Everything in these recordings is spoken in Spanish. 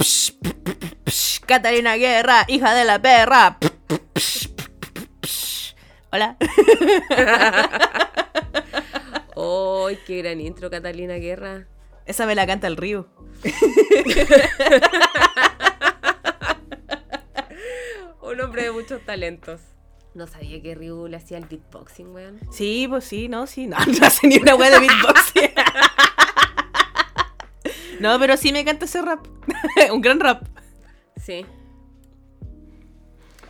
Psh, psh, Catalina Guerra, hija de la perra. Hola. ¡Ay, qué gran intro, Catalina Guerra! Esa me la canta el río. Un hombre de muchos talentos. No sabía que Ryu le hacía el beatboxing, weón. Sí, pues sí, no, sí. No, no hace ni una wea de beatboxing. No, pero sí me canta ese rap. Un gran rap. Sí.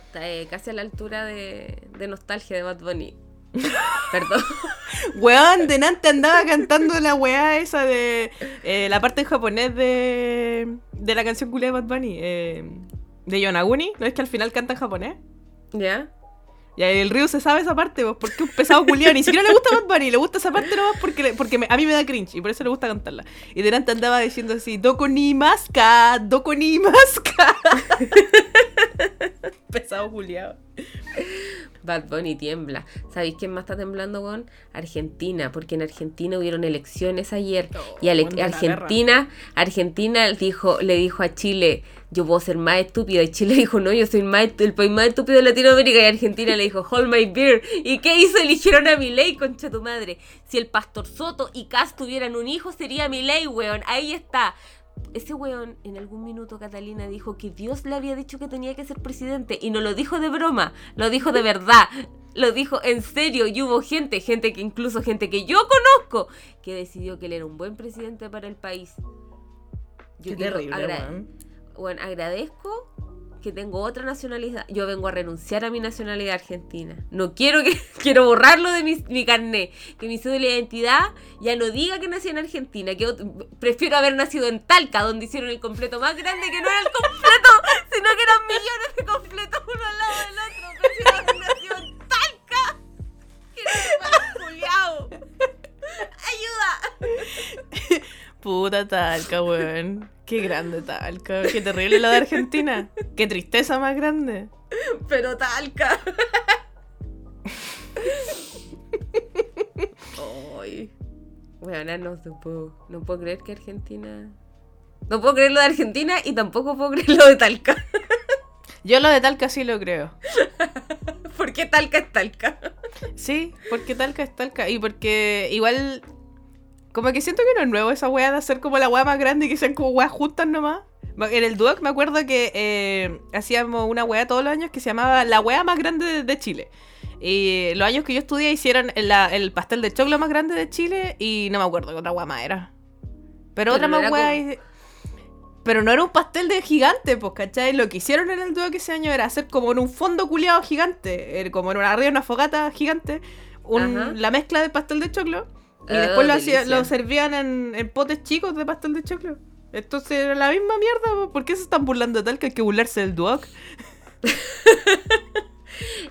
Está eh, casi a la altura de, de nostalgia de Bad Bunny. Perdón. Weón, delante andaba cantando la weá esa de eh, la parte en japonés de, de la canción culia de Bad Bunny. eh, de Yonaguni. ¿No es que al final canta en japonés? ¿Ya? Y el Ryu se sabe esa parte, pues, porque es un pesado culiado. Ni siquiera le gusta Bad Bunny, le gusta esa parte nomás porque, le- porque me- a mí me da cringe y por eso le gusta cantarla. Y delante andaba diciendo así, Doko ni maska, Doko ni maska. pesado culiado. Bad Bunny tiembla. ¿Sabéis quién más está temblando, weón? Argentina, porque en Argentina hubieron elecciones ayer. y Ale- Argentina, Argentina dijo, le dijo a Chile, yo puedo ser más estúpida. Y Chile dijo, no, yo soy más, el país más estúpido de Latinoamérica. Y Argentina le dijo, hold my beer. ¿Y qué hizo? Eligieron a Milei, concha tu madre. Si el Pastor Soto y Cas tuvieran un hijo, sería Milei, weón. Ahí está. Ese weón en algún minuto Catalina dijo que Dios le había dicho que tenía que ser presidente y no lo dijo de broma, lo dijo de verdad, lo dijo en serio y hubo gente, gente que incluso gente que yo conozco, que decidió que él era un buen presidente para el país. Yo Qué terrible. Bueno, agradezco que tengo otra nacionalidad. Yo vengo a renunciar a mi nacionalidad argentina. No quiero que quiero borrarlo de mi, mi carnet. Que mi cédula de identidad ya no diga que nací en Argentina. Que prefiero haber nacido en Talca, donde hicieron el completo más grande, que no era el completo, sino que eran millones de completos uno al lado del otro. Prefiero haber nacido en Talca. Que no. ¡Ayuda! Puta Talca, weón. Qué grande Talca. Qué terrible la de Argentina. Qué tristeza más grande. Pero Talca. Ay. Bueno, no, no puedo, no puedo creer que Argentina. No puedo creer lo de Argentina y tampoco puedo creer lo de Talca. Yo lo de Talca sí lo creo. ¿Por qué Talca es Talca? Sí, porque Talca es Talca. Y porque igual. Como que siento que no es nuevo esa weá de hacer como la weá más grande y que sean como weas juntas nomás. En el Duoc me acuerdo que eh, hacíamos una weá todos los años que se llamaba la weá más grande de, de Chile. Y los años que yo estudié hicieron la- el pastel de choclo más grande de Chile y no me acuerdo qué otra weá más era. Pero, Pero otra no más weá. como- y- Pero no era un pastel de gigante, pues, ¿cachai? Lo que hicieron en el Duoc ese año era hacer como en un fondo culiado gigante, eh, como en una, arriba de una fogata gigante, un- la mezcla de pastel de choclo. Y Ah, después lo, hacía- lo servían en, en potes chicos de pastel de choclo. Entonces era la misma mierda, po. ¿por qué se están burlando de tal que hay que burlarse del Duoc?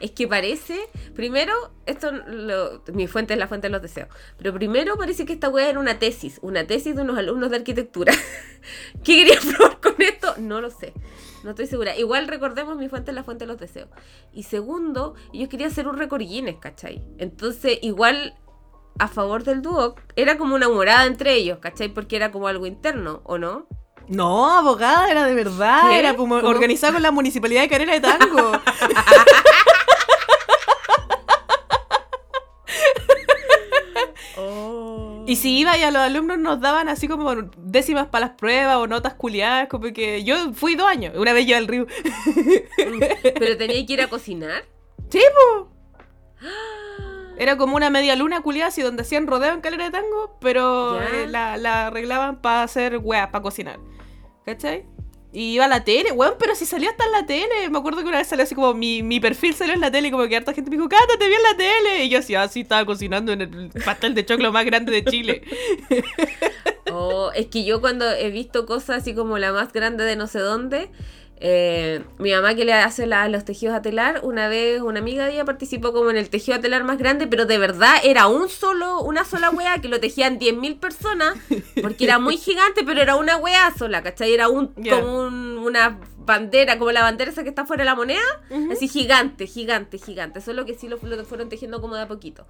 Es que parece, primero, esto lo- mi fuente es la fuente de los deseos, pero primero parece que esta weá era una tesis, una tesis de unos alumnos de arquitectura. ¿Qué querían probar con esto? No lo sé, no estoy segura. Igual recordemos mi fuente es la fuente de los deseos. Y segundo, ellos querían hacer un récord Guinness, ¿cachai? Entonces, igual a favor del dúo, era como una morada entre ellos, ¿cachai? Porque era como algo interno, ¿o no? No, abogada, era de verdad. ¿Qué? Era como organizada con la municipalidad de Carrera de Tango. Y si iba y a los alumnos nos daban así como décimas para las pruebas o notas culiadas, como que yo fui dos años, una vez yo al río. Pero tenía que ir a cocinar. Sí, po. Era como una media luna culiada así donde hacían rodeo en calera de tango, pero eh, la, la arreglaban para hacer weas, para cocinar. ¿Cachai? Y iba a la tele, weón, pero si salió hasta en la tele. Me acuerdo que una vez salió así como mi, mi perfil salió en la tele y como que harta gente me dijo, Cata, te vi en la tele. Y yo así, así estaba cocinando en el pastel de choclo más grande de Chile. Oh, es que yo cuando he visto cosas así como la más grande de no sé dónde, eh, mi mamá que le hace la- los tejidos a telar, una vez una amiga de ella participó como en el tejido a telar más grande, pero de verdad era un solo, una sola wea que lo tejían 10.000 personas, porque era muy gigante, pero era una wea sola, ¿cachai? Era un, como un- una bandera, como la bandera esa que está fuera de la moneda, Ujú. así gigante, gigante, gigante, solo que sí lo, lo fueron tejiendo como de a poquito.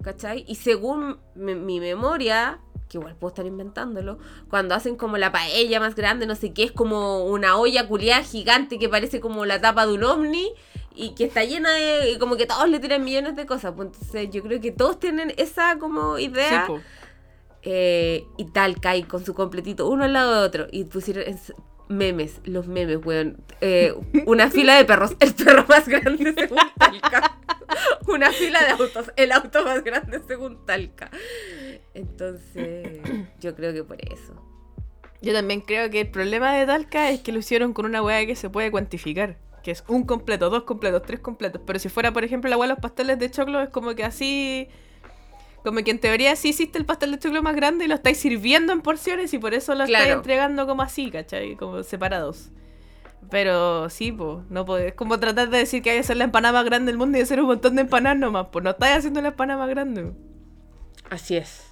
¿Cachai? Y según mi, mi memoria, que igual puedo estar inventándolo, cuando hacen como la paella más grande, no sé qué, es como una olla culiada gigante que parece como la tapa de un ovni y que está llena de, y como que todos le tiran millones de cosas. Pues entonces yo creo que todos tienen esa como idea. Sí, po. Eh, y tal, cae con su completito, uno al lado de otro. Y pusieron es- memes, los memes, weón. Eh, una fila de perros, el perro más grande según Talca. Una fila de autos, el auto más grande según Talca. Entonces, yo creo que por eso. Yo también creo que el problema de Talca es que lo hicieron con una weá que se puede cuantificar. Que es un completo, dos completos, tres completos. Pero si fuera, por ejemplo, la weá de los pasteles de choclo, es como que así. Como que en teoría sí hiciste el pastel de choclo más grande y lo estáis sirviendo en porciones y por eso lo estáis Claro. entregando como así, ¿cachai? Como separados. Pero sí, pues, no podés. Es como tratar de decir que hay que hacer la empanada más grande del mundo y hacer un montón de empanadas nomás. Pues no estáis haciendo la empanada más grande. Así es.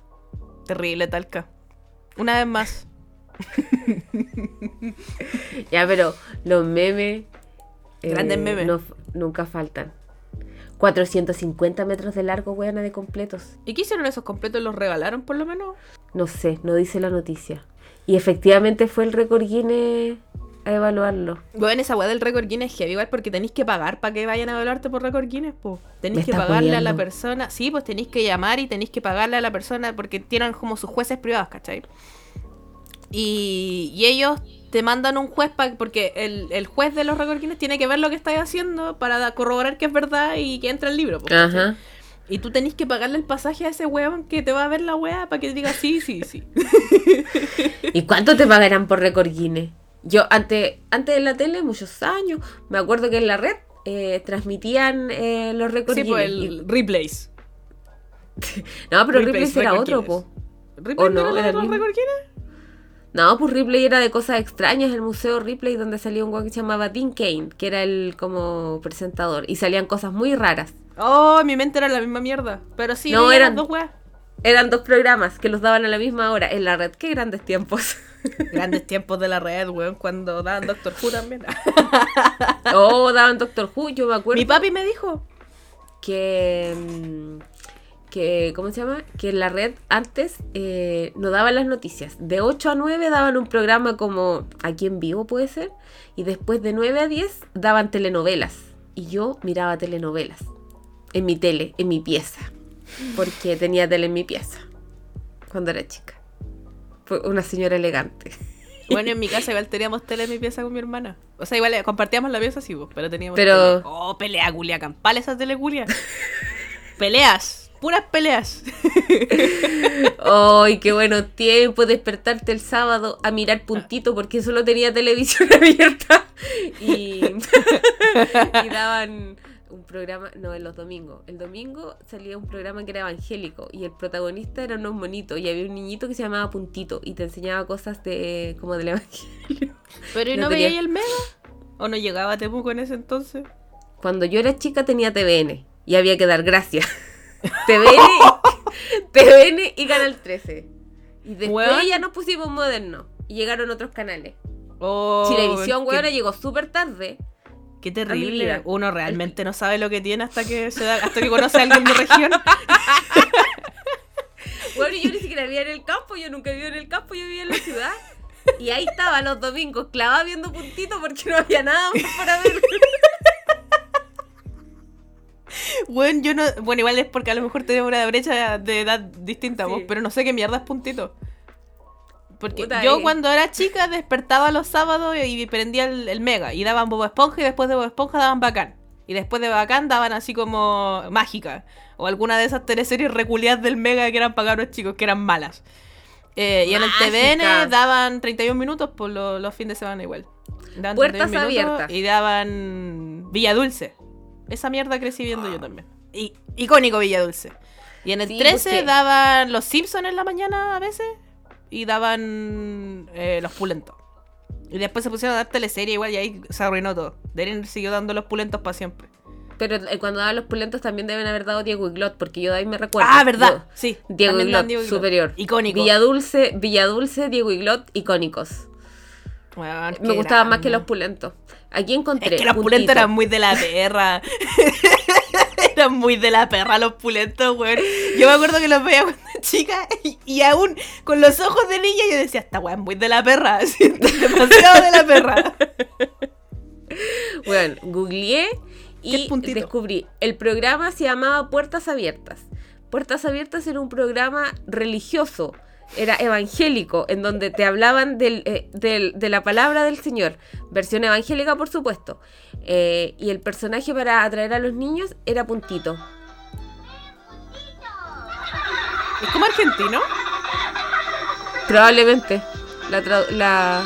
Terrible, Talca. Una vez más. Ya, pero los memes. eh, Grandes memes. no- nunca faltan. 450 metros de largo, weona, de completos. ¿Y qué hicieron esos completos? ¿Los regalaron por lo menos? No sé, no dice la noticia. Y efectivamente fue el récord Guinness a evaluarlo. Bueno, esa weá del récord Guinness es heavy, igual porque tenéis que pagar para que vayan a evaluarte por récord Guinness, pues. Tenéis que pagarle a la persona. Sí, pues tenéis que llamar y tenéis que pagarle a la persona porque tienen como sus jueces privados, ¿cachai? Y, y ellos te mandan un juez pa- porque el, el juez de los récord Guinness tiene que ver lo que estáis haciendo para corroborar que es verdad y que entra el libro. pues. Ajá. Y tú tenés que pagarle el pasaje a ese weón que te va a ver la weá para que diga sí, sí, sí. ¿Y cuánto te pagarán por récord Guinness? Yo antes, antes de la tele, muchos años, me acuerdo que en la red eh, transmitían eh, los récords sí, pues el replays. No, pero Replays, Ripley era otro, po. ¿Replays no, no, era era los Guinness? No, pues Ripley era de cosas extrañas, el museo Ripley, donde salía un guay que se llamaba Dean Kane, que era el como presentador, y salían cosas muy raras. Oh, mi mente era la misma mierda. Pero sí, No, eran- dos weas. Eran dos programas que los daban a la misma hora en la red. Qué grandes tiempos. Grandes tiempos de la red, weón, cuando daban Doctor Who también. oh, daban Doctor Who, yo me acuerdo. Mi papi me dijo. que, mm, que ¿cómo se llama? Que en la red antes eh, no daban las noticias. De 8 a 9 daban un programa como aquí en vivo puede ser. Y después de 9 a 10 daban telenovelas. Y yo miraba telenovelas. En mi tele, en mi pieza. Porque tenía tele en mi pieza. Cuando era chica. Una señora elegante. Bueno, en mi casa igual teníamos tele en mi pieza con mi hermana. O sea, igual eh, compartíamos la pieza, sí, vos, pero teníamos Pero- tele. Oh, pelea culia, campal esa tele culia. Peleas, puras peleas. ¡Ay, qué bueno tiempo! Despertarte el sábado a mirar puntito porque solo tenía televisión abierta. Y, y daban un programa, no, en los domingos. El domingo salía un programa que era evangélico y el protagonista era unos monitos y había un niñito que se llamaba Puntito y te enseñaba cosas de como del evangelio. Pero ¿y No no, tenía- veía el mega? ¿O no llegaba a Temuco en ese entonces? Cuando yo era chica tenía TVN y había que dar gracias. TVN, TVN y Canal 13. Y después ya nos pusimos modernos y llegaron otros canales. Oh, Chilevisión, weón, llegó súper tarde. Qué terrible. Uno realmente no sabe lo que tiene hasta que se da, hasta que conoce a alguien de región. Bueno, yo ni siquiera vivía en el campo, yo nunca viví en el campo, yo vivía en la ciudad. Y ahí estaba los domingos, clavada viendo puntito porque no había nada más para ver. Bueno, yo no. Bueno, igual es porque a lo mejor tenemos una brecha de edad distinta, Sí. vos, pero no sé qué mierda es puntito. Porque Puta, yo cuando era chica despertaba los sábados y prendía el, el mega. Y daban Bobo Esponja y después de Bobo Esponja daban Bacán. Y después de Bacán daban así como Mágica. O alguna de esas teleseries reculiadas del mega que eran para cabros chicos, que eran malas. Eh, y en el. TVN daban 31 minutos por lo- los fines de semana igual. Daban Puertas 31 minutos abiertas. Y daban Villa Dulce. Esa mierda crecí viendo yo también. Y, icónico Villa Dulce. Y en el Sí, 13 porque- daban Los Simpsons en la mañana a veces. Y daban eh, Los Pulentos. Y después se pusieron a dar teleserie igual y ahí se arruinó todo. Haber seguido dando Los Pulentos para siempre. Pero eh, cuando daban los pulentos también deben haber dado Diego Iglot, porque yo de ahí me recuerdo. ah, ¿verdad? Yo- sí. Diego Iglot, Diego Iglot. superior. Icónico. Villadulce, Villadulce, Diego Iglot, icónicos. Me gustaban más que los pulentos. Aquí encontré. Es que los pulentos eran muy de la perra. Eran muy de la perra los pulentos, weón. Yo me acuerdo que los veía cuando chica y, y aún con los ojos de niña yo decía, esta es muy de la perra. demasiado de la perra. Bueno, googleé ¿Qué y descubrí. El programa se llamaba Puertas Abiertas. Puertas Abiertas era un programa religioso, era evangélico, en donde te hablaban del, eh, del- de la palabra del Señor. Versión evangélica, por supuesto. Eh, y el personaje para atraer a los niños era Puntito. ¿Es como argentino? Probablemente. La, la...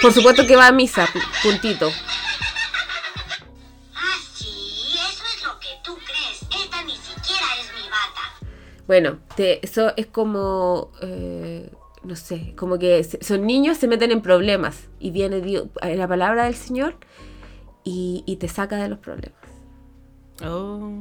Por supuesto que va a misa, pu- puntito. Bueno, te- eso es como, eh, no sé, como que son niños, se meten en problemas y viene Dios, la palabra del Señor y, y te saca de los problemas. Oh.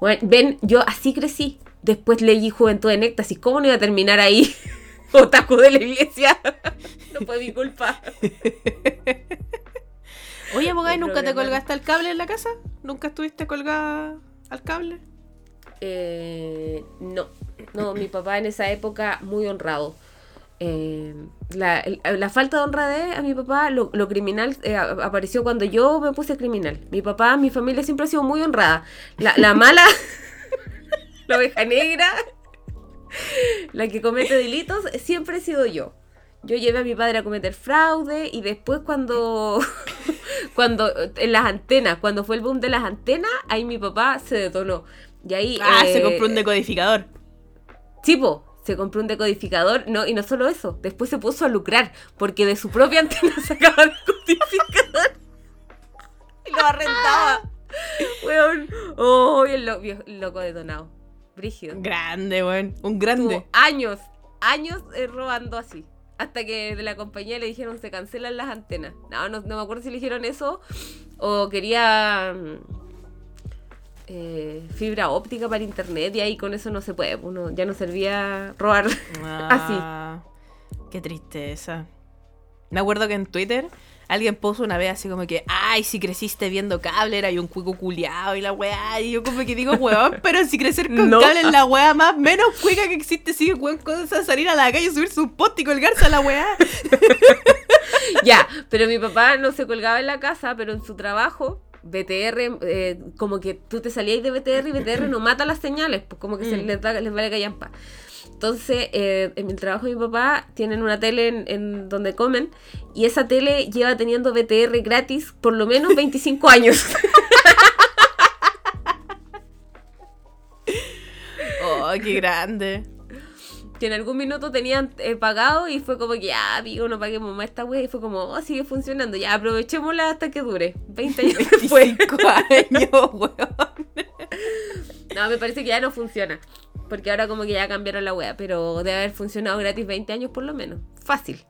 Bueno, ven, yo así crecí. Después leí Juventud en Éxtasis. ¿Cómo no iba a terminar ahí? Otaku de la iglesia. no fue mi culpa. Oye, abogada, ¿y El nunca te colgaste al cable en la casa? ¿Nunca estuviste colgada al cable? Eh, no, no, mi papá en esa época muy honrado. Eh, la, falta de honradez a mi papá, lo, criminal, eh, apareció cuando yo me puse criminal. Mi papá, mi familia siempre ha sido muy honrada. La, la mala, la oveja negra, la que comete delitos, siempre he sido yo. Yo llevé a mi padre a cometer fraude y después cuando, cuando en las antenas, cuando fue el boom de las antenas, ahí mi papá se detonó. Y ahí... Ah, se eh, compró un decodificador. Tipo, se compró un decodificador, no, y no solo eso, después se puso a lucrar, porque de su propia antena sacaba el decodificador y lo arrendaba. Weón, oh, el, lo- loco detonado. Brígido. Grande, weón. Un grande. Tuvo años, años eh, robando así. Hasta que de la compañía le dijeron se cancelan las antenas. No, no, no me acuerdo si le dijeron eso o quería mm, eh, fibra óptica para internet y ahí con eso no se puede. Uno ya no servía robar Ah, Qué tristeza. Me acuerdo que en Twitter alguien puso una vez así como que, ay, si creciste viendo cable, era y un cuico culiado y la weá. Y yo como que digo, weón, pero si crecer con No. cable es la weá más menos cuica que existe, sigue weón cosas salir a la calle, subirse un post y colgarse a la weá. ya, pero mi papá no se colgaba en la casa, pero en su trabajo, BTR, eh, como que tú te salías de BTR y BTR no mata las señales, pues como que se Mm. les, da- les vale callampa. Entonces, eh, en el trabajo de mi papá tienen una tele en, en donde comen y esa tele lleva teniendo BTR gratis por lo menos 25 años. Oh, qué grande. Que en algún minuto tenían eh, pagado y fue como que ya, amigo, no paguemos más esta wea y fue como, oh, sigue funcionando, ya aprovechémosla hasta que dure. 20 años después. 25 años, weón. No, me parece que ya no funciona. Porque ahora como que ya cambiaron la wea, pero debe haber funcionado gratis 20 años por lo menos. Fácil.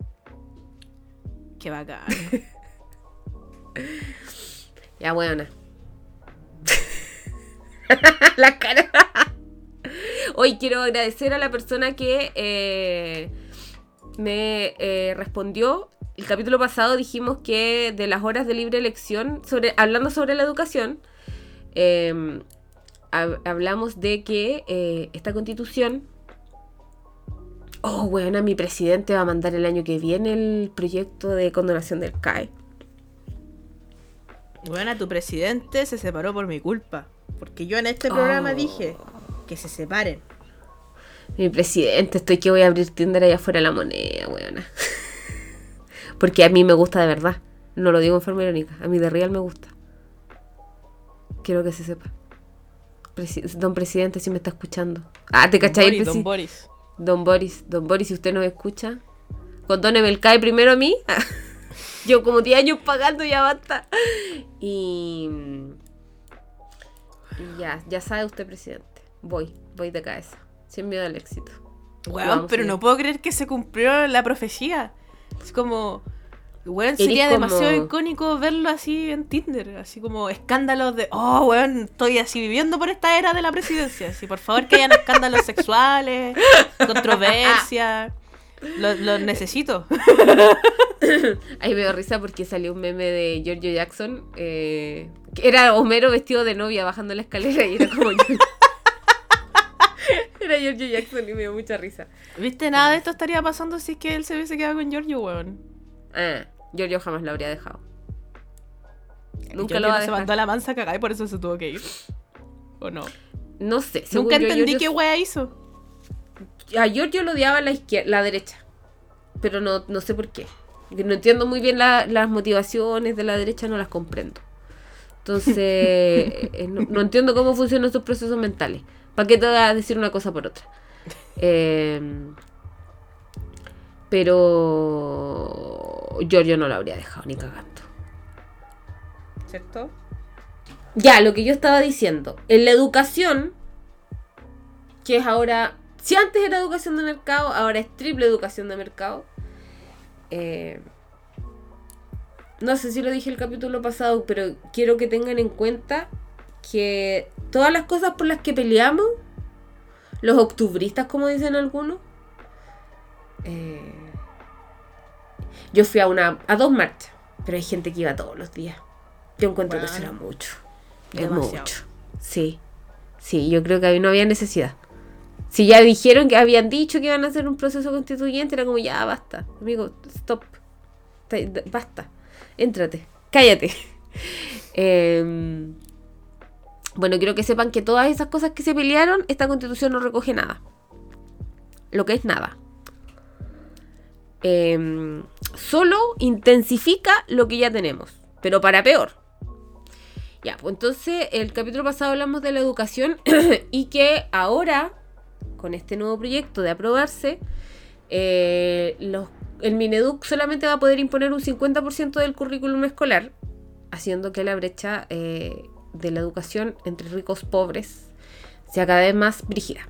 Qué bacán. Ya, buena. la cara. Hoy quiero agradecer a la persona que eh, me eh, respondió. El capítulo pasado dijimos que de las horas de libre elección, sobre, hablando sobre la educación, eh, hab- hablamos de que eh, esta constitución... Oh, bueno, mi presidente va a mandar el año que viene el proyecto de condonación del CAE. Bueno, tu presidente se separó por mi culpa. Porque yo en este programa Oh. dije que se separen. Mi presidente, estoy que voy a abrir Tinder allá afuera de la moneda, weona. Porque a mí me gusta de verdad. No lo digo en forma irónica. A mí de real me gusta. Quiero que se sepa. Presi- don presidente, si me está escuchando. Ah, ¿te cachai? Don presi- Boris. Don Boris, Don Boris, si usted nos escucha, condóneme el CAE primero a mí. Yo como 10 años pagando ya basta. Y, y ya, ya sabe usted, presidente. Voy, voy de cabeza. Sin miedo al éxito. Vamos pero no puedo creer que se cumplió la profecía. Es como. Weón, sería como- demasiado icónico verlo así en Tinder. Así como escándalos de. Oh, weón, estoy así viviendo por esta era de la presidencia. Así, por favor, que hayan escándalos sexuales, controversias. Lo, lo necesito. Ahí me dio risa porque salió un meme de Giorgio Jackson. eh, que era Homero vestido de novia bajando la escalera y era como. Era Giorgio Jackson y me dio mucha risa. ¿Viste? Nada de esto estaría pasando si es que él se hubiese quedado con Giorgio, weón. Ah, Giorgio jamás lo habría dejado. Nunca Giorgio lo va a no se mandó a la mansa cagada y por eso se tuvo que ir. ¿O no? No sé. Nunca yo, entendí Giorgio- qué wea hizo. A Giorgio lo odiaba la izquierda, la derecha. Pero no, no sé por qué. No entiendo muy bien la- las motivaciones de la derecha, no las comprendo. Entonces, eh, no, no entiendo cómo funcionan esos procesos mentales. ¿Para qué te voy a decir una cosa por otra? Eh, pero Giorgio no lo habría dejado ni cagando. ¿Cierto? Ya, lo que yo estaba diciendo. En la educación, que es ahora. Si antes era educación de mercado, ahora es triple educación de mercado. Eh, no sé si lo dije el capítulo pasado, pero quiero que tengan en cuenta que todas las cosas por las que peleamos, los octubristas, como dicen algunos, eh, yo fui a una a dos marchas, pero hay gente que iba todos los días. Yo encuentro que eso Bueno. era mucho. Es Demasiado. mucho. Sí. Sí, yo creo que ahí no había necesidad. Si ya dijeron que habían dicho que iban a hacer un proceso constituyente, era como ya basta. Amigo, stop. Basta. Éntrate. Cállate. Em, bueno, quiero que sepan que todas esas cosas que se pelearon, esta constitución no recoge nada. Lo que es nada. Em, solo intensifica lo que ya tenemos, pero para peor. Ya, pues entonces el capítulo pasado hablamos de la educación y que ahora, con este nuevo proyecto de aprobarse, eh, el Mineduc solamente va a poder imponer un 50% del currículum escolar, haciendo que la brecha eh, de la educación entre ricos y pobres sea cada vez más brígida.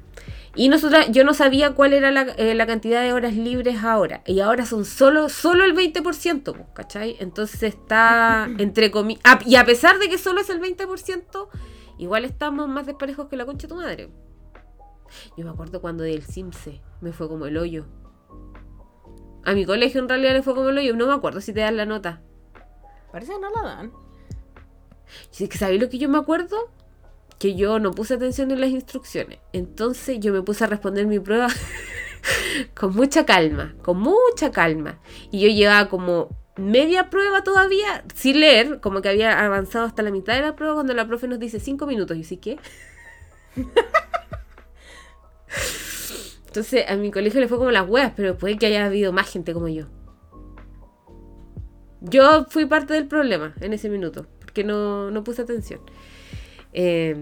Y nosotras, yo no sabía cuál era la, eh, la cantidad de horas libres ahora. Y ahora son solo, solo el 20%, pues, ¿cachai? Entonces está entre comillas. y a pesar de que solo es el 20%, igual estamos más desparejos que la concha de tu madre. Yo me acuerdo cuando del Simse me fue como el hoyo. A mi colegio en realidad le fue como el hoyo. No me acuerdo si te dan la nota. Parece que no la dan. Si es que ¿sabéis lo que yo me acuerdo? Que yo no puse atención en las instrucciones. Entonces yo me puse a responder mi prueba con mucha calma, con mucha calma. Y yo llevaba como media prueba todavía sin leer, como que había avanzado hasta la mitad de la prueba cuando la profe nos dice cinco minutos. Y yo sí, ¿qué? Entonces a mi colegio le fue como las huevas, pero puede que haya habido más gente como yo. Yo fui parte del problema en ese minuto, porque no, no puse atención. Eh,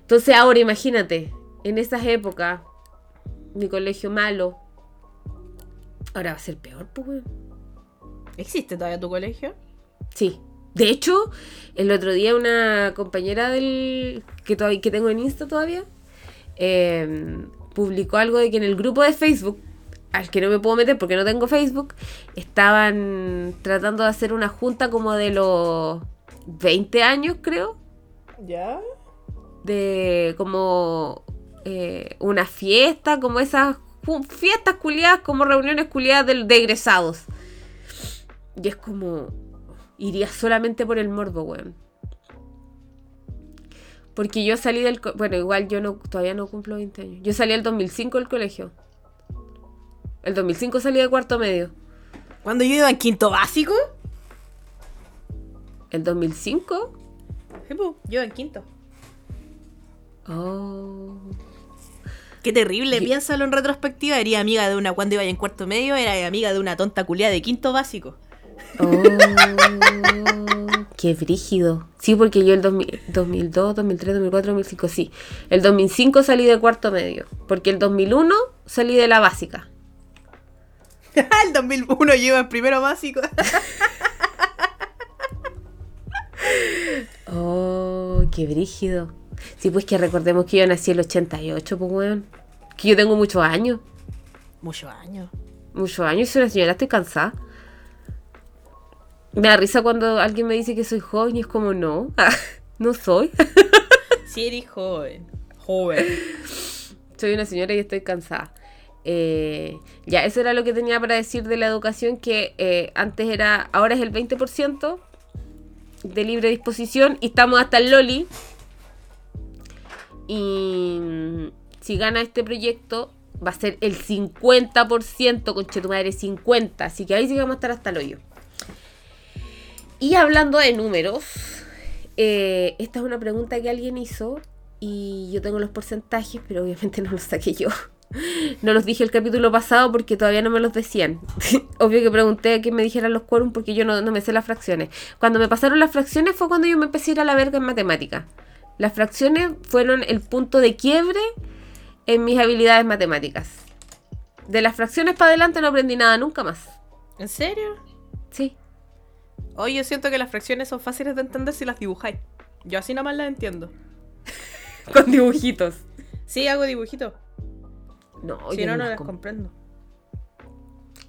entonces ahora imagínate, en esas épocas, mi colegio malo, ahora va a ser peor, pues. ¿Existe todavía tu colegio? Sí. De hecho, el otro día una compañera del que, todavía, que tengo en Insta todavía eh, publicó algo de que en el grupo de Facebook, al que no me puedo meter porque no tengo Facebook, estaban tratando de hacer una junta como de los 20 años, creo, ¿Ya? de como eh, una fiesta, como esas fiestas culiadas, como reuniones culiadas de, de egresados. Y es como, iría solamente por el morbo, weón. Porque yo salí del... Bueno, igual yo no todavía no cumplo 20 años. Yo salí el 2005 del colegio. El 2005 salí de cuarto medio. ¿Cuando yo iba en quinto básico? ¿El 2005? Sí, yo en quinto. Oh. Qué terrible, Ye- piénsalo en retrospectiva. Ería amiga de una cuando iba en cuarto medio, era amiga de una tonta culia de quinto básico. Oh, qué brígido. Sí, porque yo el 2000 2002, 2003, 2004, 2005, sí. El 2005 salí de cuarto medio. Porque el 2001 salí de la básica. el 2001 yo iba en primero básico. Oh, qué brígido. Sí, pues que recordemos que yo nací en el 88, pues weón. Que yo tengo muchos años. Muchos años. Muchos años, soy una señora, estoy cansada. Me da risa cuando alguien me dice que soy joven y es como, no, no soy. Si eres joven. Joven. Soy una señora y estoy cansada. Eh, ya, eso era lo que tenía para decir de la educación, que eh, antes era, ahora es el 20% de libre disposición y estamos hasta el Loli. Y mm, si gana este proyecto, va a ser el 50%, con tu madre, 50. Así que ahí sí vamos a estar hasta el hoyo. Y hablando de números, eh, esta es una pregunta que alguien hizo y yo tengo los porcentajes, pero obviamente no los saqué yo. No los dije el capítulo pasado porque todavía no me los decían. Obvio que pregunté a que me dijeran los quórum porque yo no, no, me sé las fracciones. Cuando me pasaron las fracciones fue cuando yo me empecé a ir a la verga en matemáticas. Las fracciones fueron el punto de quiebre en mis habilidades matemáticas. De las fracciones para adelante no aprendí nada nunca más. ¿En serio? Sí. Hoy yo siento que las fracciones son fáciles de entender si las dibujáis. Yo así nada más las entiendo. Con dibujitos. Sí, hago dibujitos. No, Si yo no, no las las com- comprendo.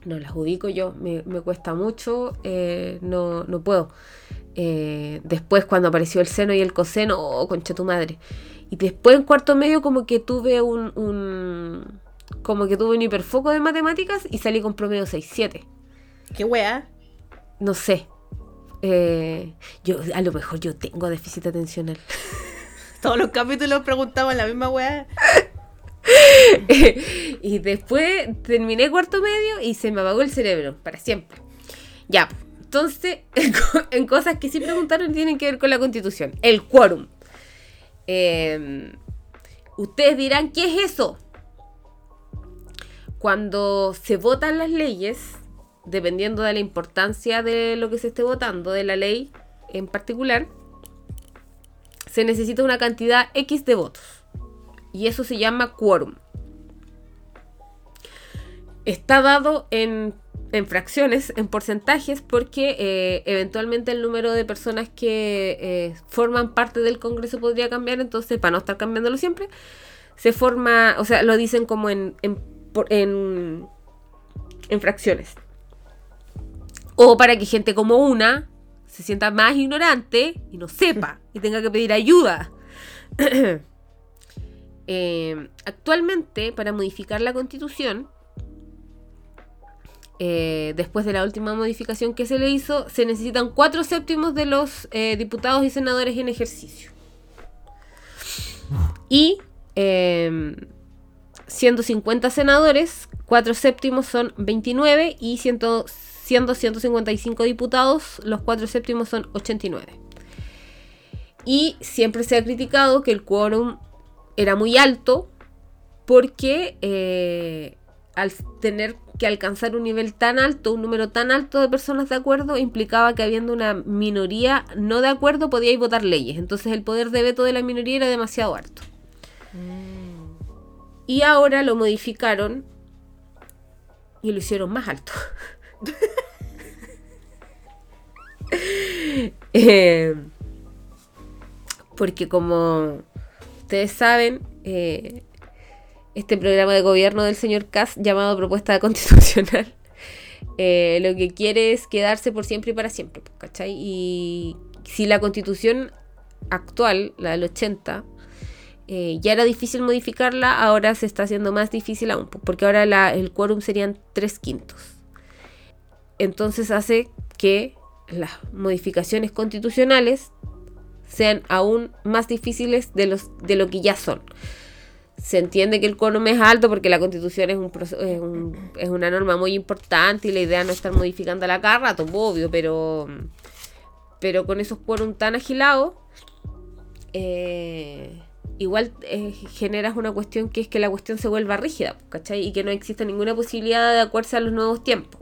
no las ubico yo, me, me cuesta mucho, eh, no, no puedo. Eh, después cuando apareció el seno y el coseno, oh, concha tu madre. Y después en cuarto medio como que tuve un, un- como que tuve un hiperfoco de matemáticas y salí con promedio 6-7. ¿Qué weá? No sé. Eh, yo a lo mejor yo tengo déficit atencional. Todos los capítulos preguntaban la misma weá. y después terminé cuarto medio y se me apagó el cerebro para siempre. Ya, entonces, en co- en cosas que sí preguntaron tienen que ver con la constitución. El quórum. Eh, ustedes dirán, ¿qué es eso? Cuando se votan las leyes, dependiendo de la importancia de lo que se esté votando, de la ley en particular, se necesita una cantidad X de votos. Y eso se llama quórum. Está dado en, en fracciones, en porcentajes, porque eh, eventualmente el número de personas que eh, forman parte del Congreso podría cambiar, entonces para no estar cambiándolo siempre, se forma, o sea, lo dicen como en, en, en, en fracciones. O para que gente como una se sienta más ignorante y no sepa y tenga que pedir ayuda. Eh, actualmente, para modificar la constitución, eh, después de la última modificación que se le hizo, se necesitan cuatro séptimos de los eh, diputados y senadores en ejercicio. Y eh, siendo 50 senadores, cuatro séptimos son 29 y siendo 155 diputados, los cuatro séptimos son 89. Y siempre se ha criticado que el quórum era muy alto porque eh, al tener que alcanzar un nivel tan alto, un número tan alto de personas de acuerdo, implicaba que habiendo una minoría no de acuerdo podíais votar leyes. Entonces el poder de veto de la minoría era demasiado alto. Y ahora lo modificaron y lo hicieron más alto. Eh, porque como ustedes saben, eh, este programa de gobierno del señor Kass llamado Propuesta Constitucional, eh, lo que quiere es quedarse por siempre y para siempre, pues, ¿cachai? Y si la constitución actual, la del 80, eh, ya era difícil modificarla, ahora se está haciendo más difícil aún, pues, porque ahora el quórum serían tres quintos. Entonces hace que las modificaciones constitucionales sean aún más difíciles de, los, de lo que ya son. Se entiende que el quórum es alto porque la constitución es, un, es, un- es una norma muy importante y la idea no es estar modificándola cada rato, obvio, pero, pero con esos quórum tan agilados, eh, igual eh, generas una cuestión que es que la cuestión se vuelva rígida, ¿cachai? Y que no exista ninguna posibilidad de adecuarse a los nuevos tiempos.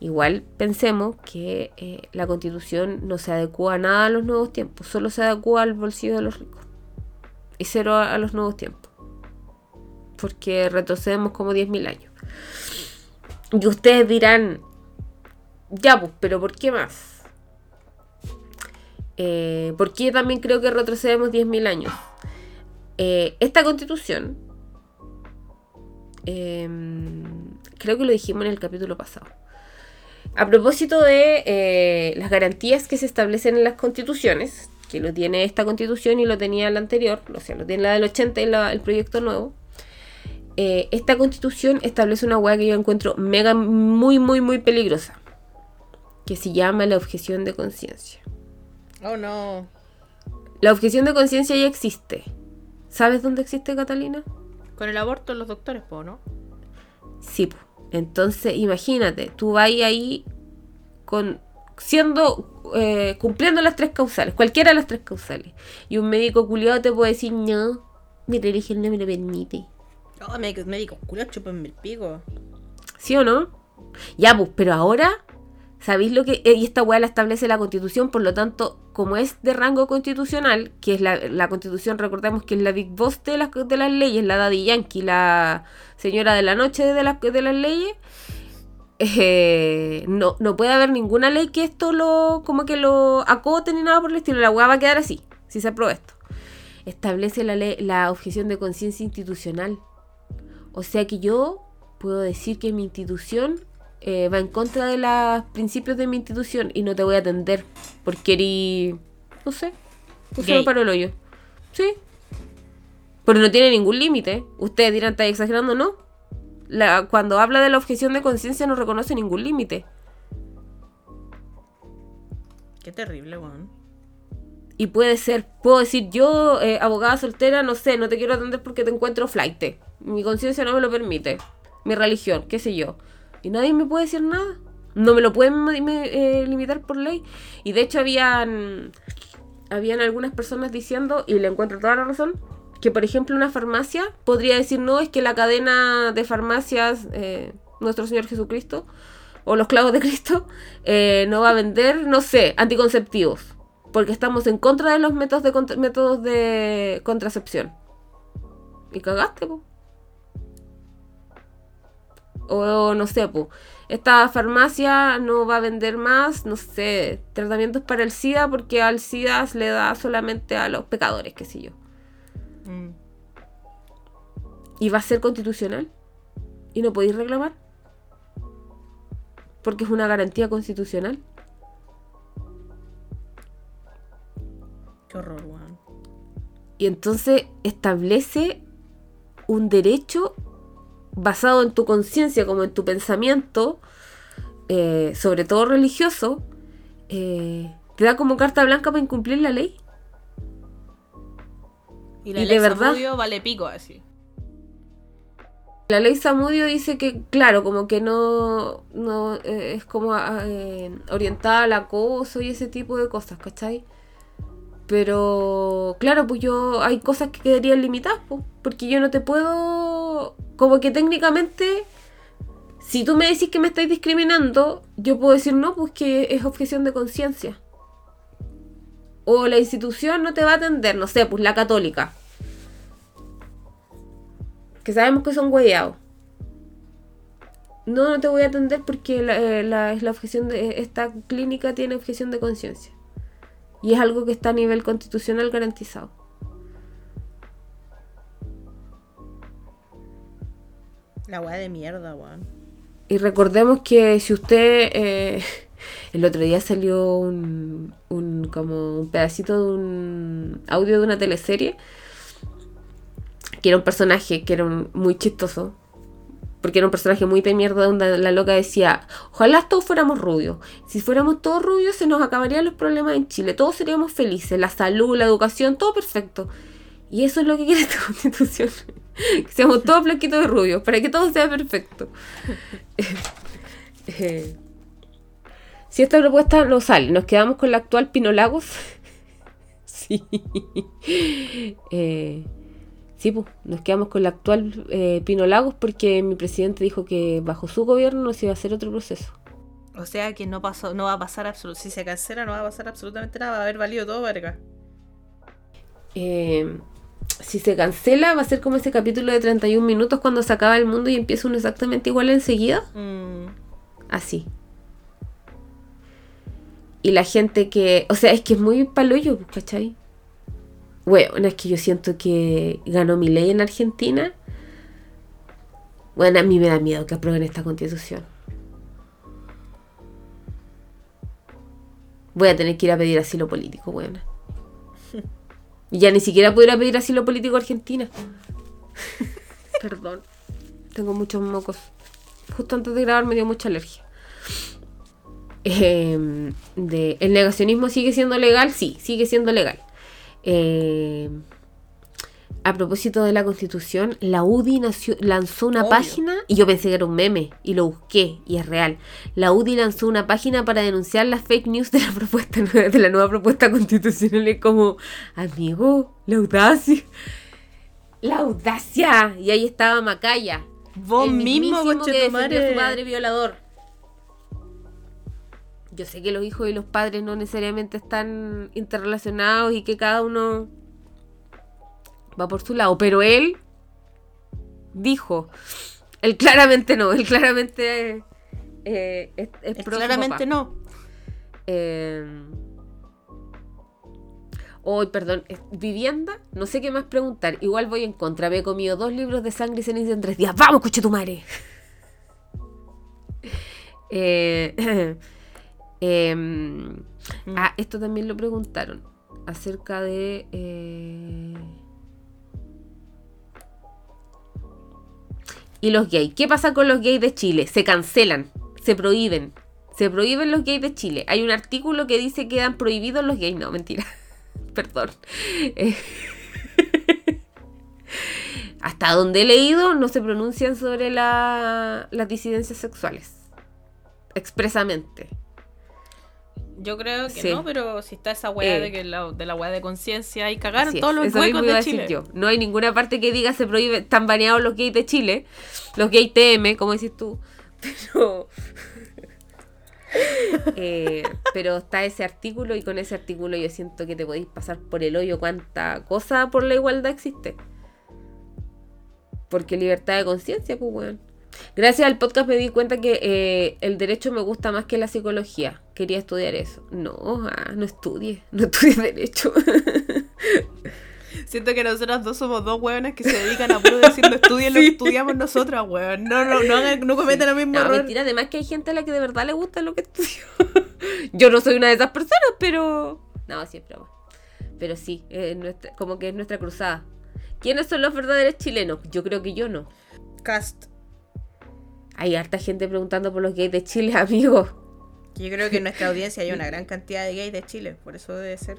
Igual pensemos que eh, la constitución no se adecua a nada a los nuevos tiempos, solo se adecua al bolsillo de los ricos. Y cero a, los nuevos tiempos. Porque retrocedemos como 10.000 años. Y ustedes dirán, ya pues, pero ¿por qué más? Eh, ¿Por qué también creo que retrocedemos 10.000 años? Eh, esta constitución, em, creo que lo dijimos en el capítulo pasado. A propósito de eh, las garantías que se establecen en las constituciones, que lo tiene esta constitución y lo tenía la anterior, o sea, lo tiene la del 80 y la- el proyecto nuevo, eh, esta constitución establece una hueá que yo encuentro mega, muy, muy, muy peligrosa. Que se llama la objeción de conciencia. Oh no. La objeción de conciencia ya existe. ¿Sabes dónde existe, Catalina? Con el aborto los doctores, po, ¿no? Sí, po. Entonces imagínate, tú vas ahí con siendo eh, cumpliendo las tres causales, cualquiera de las tres causales, y un médico culiado te puede decir no, mi religión no me lo permite, Oh, médico, médico culo, chúpenme el pico. ¿sí o no? Ya, pues, pero ahora ¿Sabéis lo que.? eh, Y esta weá la establece la constitución, por lo tanto, como es de rango constitucional, que es la, constitución, recordemos que es la big boss de las, de las leyes, la Daddy Yankee, la señora de la noche de las, de las leyes, eh, no, no puede haber ninguna ley que esto lo. como que lo acote ni nada por el estilo. La weá va a quedar así, si se aprueba esto. Establece la, ley, la objeción de conciencia institucional. O sea que yo puedo decir que mi institución eh, va en contra de los principios de mi institución y no te voy a atender porque eres, no sé, un Gay. para el hoyo. Sí. Pero no tiene ningún límite. Ustedes dirán, ¿está exagerando? No. La- cuando habla de la objeción de conciencia no reconoce ningún límite. Qué terrible, weón. Y puede ser, puedo decir, yo, eh, abogada soltera, no sé, no te quiero atender porque te encuentro flight. Mi conciencia no me lo permite. Mi religión, qué sé yo. Y nadie me puede decir nada. No me lo pueden eh, limitar por ley. Y de hecho habían, habían algunas personas diciendo, y le encuentro toda la razón, que por ejemplo una farmacia podría decir, no, es que la cadena de farmacias, eh, Nuestro Señor Jesucristo, o los clavos de Cristo, eh, no va a vender, no sé, anticonceptivos. Porque estamos en contra de los métodos de, contra- métodos de contracepción. Y cagaste, po. O no sé, po. Esta farmacia no va a vender más, no sé, tratamientos para el SIDA porque al SIDA se le da solamente a los pecadores, qué sé yo. Mm. Y va a ser constitucional. Y no podéis reclamar. Porque es una garantía constitucional. Qué horror, weón. Y entonces establece un derecho basado en tu conciencia, como en tu pensamiento, eh, sobre todo religioso, eh, te da como carta blanca para incumplir la ley. Y la Y ley de verdad- Zamudio vale pico así. La ley Samudio dice que, claro, como que no, no eh, es como ah, orientada al acoso y ese tipo de cosas, ¿cachai? Pero, claro, pues yo hay cosas que quedarían limitadas, pues, porque yo no te puedo, como que técnicamente, si tú me decís que me estáis discriminando, yo puedo decir no, pues que es objeción de conciencia. O la institución no te va a atender, no sé, pues la católica que sabemos que son hueveados. No, no te voy a atender porque la, eh, la- la objeción de esta clínica tiene objeción de conciencia. Y es algo que está a nivel constitucional garantizado. La weá de mierda, weón. Y recordemos que si usted eh, el otro día salió un, un como un pedacito de un audio de una teleserie que era un personaje que era un- muy chistoso porque era un personaje muy de mierda donde la loca decía ojalá todos fuéramos rubios. Si fuéramos todos rubios se nos acabarían los problemas en Chile. Todos seríamos felices. La salud la educación todo perfecto y eso es lo que quiere esta constitución. Que seamos todos blanquitos y rubios para que todo sea perfecto. Eh, si esta propuesta no sale, nos quedamos con la actual Pino Lagos. sí. Eh, sí, pues, nos quedamos con la actual eh, Pino Lagos porque mi presidente dijo que bajo su gobierno no se iba a hacer otro proceso. O sea que no pasó, no va a pasar absolutamente. Si se cancela, no va a pasar absolutamente nada. Va a haber valido todo, verga. Eh, si se cancela, va a ser como ese capítulo de 31 minutos cuando se acaba el mundo y empieza uno exactamente igual enseguida. Mm. Así. Y la gente que. O sea, es que es muy paloyo, pues, ¿cachai? Bueno, es que yo siento que ganó mi ley en Argentina. Bueno, a mí me da miedo que aprueben esta constitución. Voy a tener que ir a pedir asilo político. Y ya ni siquiera puedo ir a pedir asilo político a Argentina. Perdón. Tengo muchos mocos. Justo antes de grabar me dio mucha alergia. Eh, de, ¿El negacionismo sigue siendo legal? Sí, sigue siendo legal. Eh, a propósito de la constitución, la UDI nació- lanzó una Obvio. página y yo pensé que era un meme y lo busqué y es real. La UDI lanzó una página para denunciar las fake news de la propuesta de la nueva propuesta constitucional. Es como, amigo, la audacia. La audacia. Y ahí estaba Macaya. Vos el mismo, que padre violador. Yo sé que los hijos y los padres no necesariamente están interrelacionados y que cada uno va por su lado, pero él dijo, él claramente no, él claramente eh, es, es Es Claramente papá. no. Eh, Hoy, perdón, vivienda, no sé qué más preguntar. Igual voy en contra. Me he comido dos libros de sangre y ceniza en tres días. ¡Vamos, coche tu madre! Eh, em, ah, esto también lo preguntaron. Acerca de. eh, Y los gays. ¿Qué pasa con los gays de Chile? Se cancelan, se prohíben. Se prohíben los gays de Chile. Hay un artículo que dice que quedan prohibidos los gays. No, mentira. Perdón. Eh, Hasta donde he leído, no se pronuncian sobre la- las disidencias sexuales. Expresamente. Yo creo que Sí. no, pero si está esa weá Eh. de, que la, de la weá de conciencia y cagaron todos los huecos de Chile. yo. No hay ninguna parte que diga se prohíbe, están baneados los gays de Chile, los gays TM, como dices tú. Pero. Eh, pero está ese artículo y con ese artículo yo siento que te podéis pasar por el hoyo cuánta cosa por la igualdad existe. Porque libertad de conciencia, pues weón. Gracias al podcast me di cuenta que eh, el derecho me gusta más que la psicología. Quería estudiar eso. No, ah, no estudie, no estudie derecho. Siento que nosotras dos somos dos hueonas que se dedican a puro decir no estudien lo que estudiamos nosotras, weón. No, no, no, hagan- no cometan el mismo No, error. mentira, además que hay gente a la que de verdad le gusta lo que estudio. Yo no soy una de esas personas, pero. No, sí es broma. Pero sí, es nuestra- como que es nuestra cruzada. ¿Quiénes son los verdaderos chilenos? Yo creo que yo no. Cast. Hay harta gente preguntando por los gays de Chile, amigos. Yo creo que en nuestra audiencia hay una gran cantidad de gays de Chile, por eso debe ser.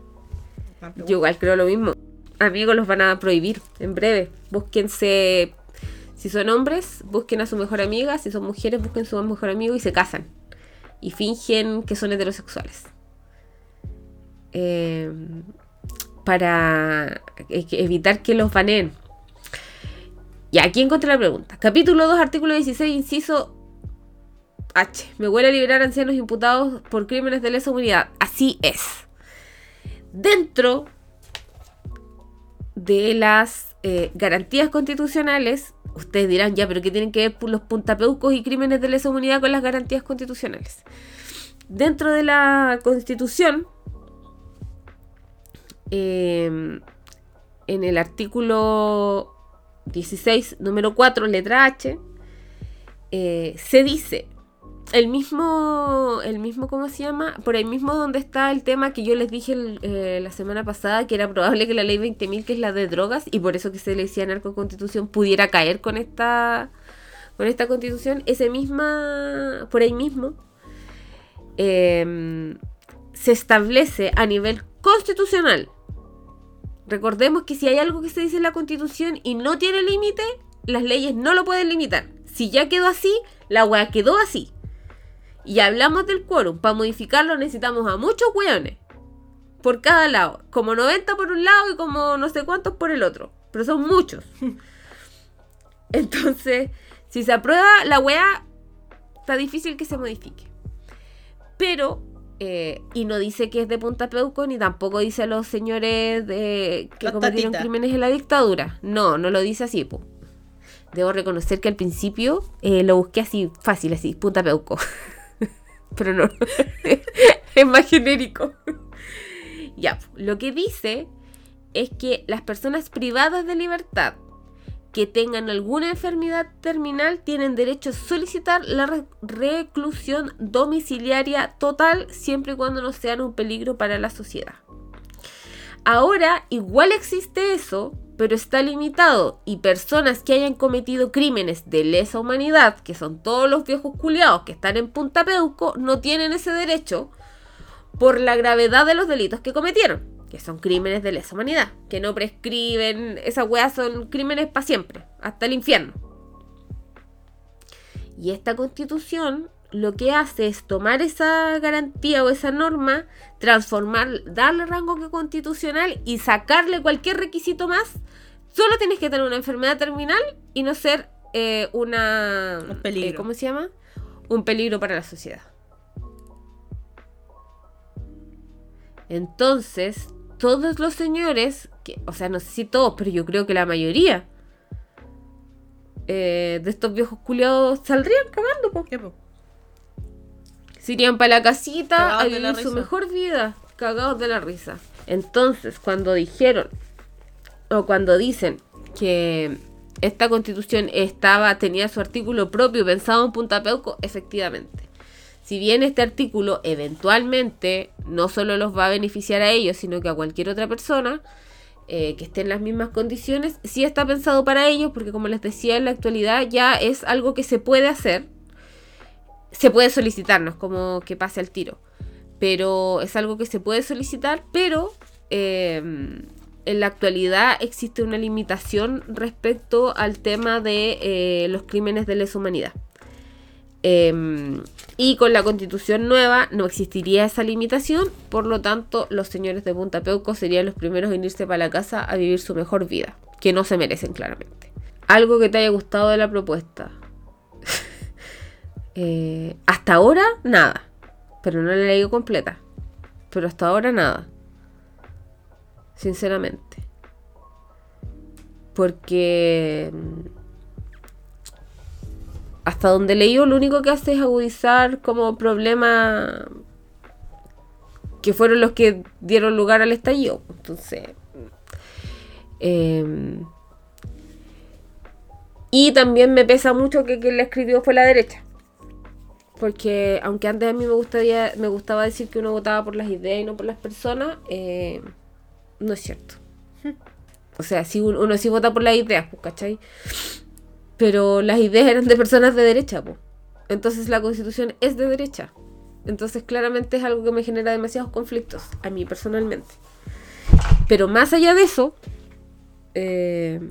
Yo igual creo lo mismo. Amigos, los van a prohibir en breve. Búsquense. Si son hombres, busquen a su mejor amiga. Si son mujeres, busquen a su mejor amigo y se casan. Y fingen que son heterosexuales. Eh, para e- evitar que los baneen. Y aquí encontré la pregunta. Capítulo 2, artículo 16, inciso H. Me huele a liberar ancianos imputados por crímenes de lesa humanidad. Así es. Dentro de las eh, garantías constitucionales, ustedes dirán, ya, pero ¿qué tienen que ver los puntapeucos y crímenes de lesa humanidad con las garantías constitucionales? Dentro de la constitución, eh, en el artículo 16, número 4, letra H, eh, se dice el mismo, el mismo, ¿cómo se llama? Por ahí mismo donde está el tema que yo les dije eh, la semana pasada, que era probable que la ley 20.000, que es la de drogas, y por eso que se le decía narcoconstitución, pudiera caer con esta, con esta constitución, ese misma, por ahí mismo, eh, se establece a nivel constitucional. Recordemos que si hay algo que se dice en la constitución y no tiene límite, las leyes no lo pueden limitar. Si ya quedó así, la weá quedó así. Y hablamos del quórum. Para modificarlo necesitamos a muchos weones. Por cada lado. Como 90 por un lado y como no sé cuántos por el otro. Pero son muchos. Entonces, si se aprueba la weá, está difícil que se modifique. Pero, eh, y no dice que es de Punta Peuco, ni tampoco dice a los señores de, que cometieron crímenes en la dictadura. No, no lo dice así, po. Debo reconocer que al principio eh, lo busqué así, fácil, así, Punta Peuco. Pero no, es más genérico. Ya, lo que dice es que las personas privadas de libertad que tengan alguna enfermedad terminal tienen derecho a solicitar la re- reclusión domiciliaria total siempre y cuando no sean un peligro para la sociedad. Ahora igual existe eso, pero está limitado y personas que hayan cometido crímenes de lesa humanidad, que son todos los viejos culiados que están en Punta Peuco, no tienen ese derecho por la gravedad de los delitos que cometieron, que son crímenes de lesa humanidad, que no prescriben, esas weas son crímenes para siempre, hasta el infierno. Y esta constitución lo que hace es tomar esa garantía o esa norma, transformar, darle rango que constitucional y sacarle cualquier requisito más. Solo tienes que tener una enfermedad terminal y no ser eh, una... Un peligro. eh, ¿Cómo se llama? Un peligro para la sociedad. Entonces, todos los señores, que, o sea, no sé si todos, pero yo creo que la mayoría eh, de estos viejos culiados saldrían cagando, po. ¿Qué, po? Se irían para la casita Cagados a vivir su risa. mejor vida, cagados de la risa. Entonces, cuando dijeron, o cuando dicen que esta constitución estaba, tenía su artículo propio pensado en Punta Peuco, efectivamente. Si bien este artículo eventualmente no solo los va a beneficiar a ellos, sino que a cualquier otra persona eh, que esté en las mismas condiciones, sí está pensado para ellos, porque como les decía, en la actualidad ya es algo que se puede hacer, se puede solicitar, no es como que pase al tiro, pero es algo que se puede solicitar, pero eh, en la actualidad existe una limitación respecto al tema de eh, los crímenes de lesa humanidad. Eh, y con la constitución nueva no existiría esa limitación, por lo tanto los señores de Punta Peuco serían los primeros en irse para la casa a vivir su mejor vida, que no se merecen claramente. Algo que te haya gustado de la propuesta. Eh, hasta ahora, nada. Pero no la he leído completa. Pero hasta ahora, nada. Sinceramente. Porque... Hasta donde leí, lo único que hace es agudizar como problema que fueron los que dieron lugar al estallido. Entonces... em, y también me pesa mucho que quien la escribió fue la derecha. Porque aunque antes a mí me gustaría, me gustaba decir que uno votaba por las ideas y no por las personas, eh, no es cierto. O sea, sí, un- uno sí vota por las ideas, pues, ¿cachai? Pero las ideas eran de personas de derecha, pues. Entonces la constitución es de derecha. Entonces claramente es algo que me genera demasiados conflictos, a mí personalmente. Pero más allá de eso, eh,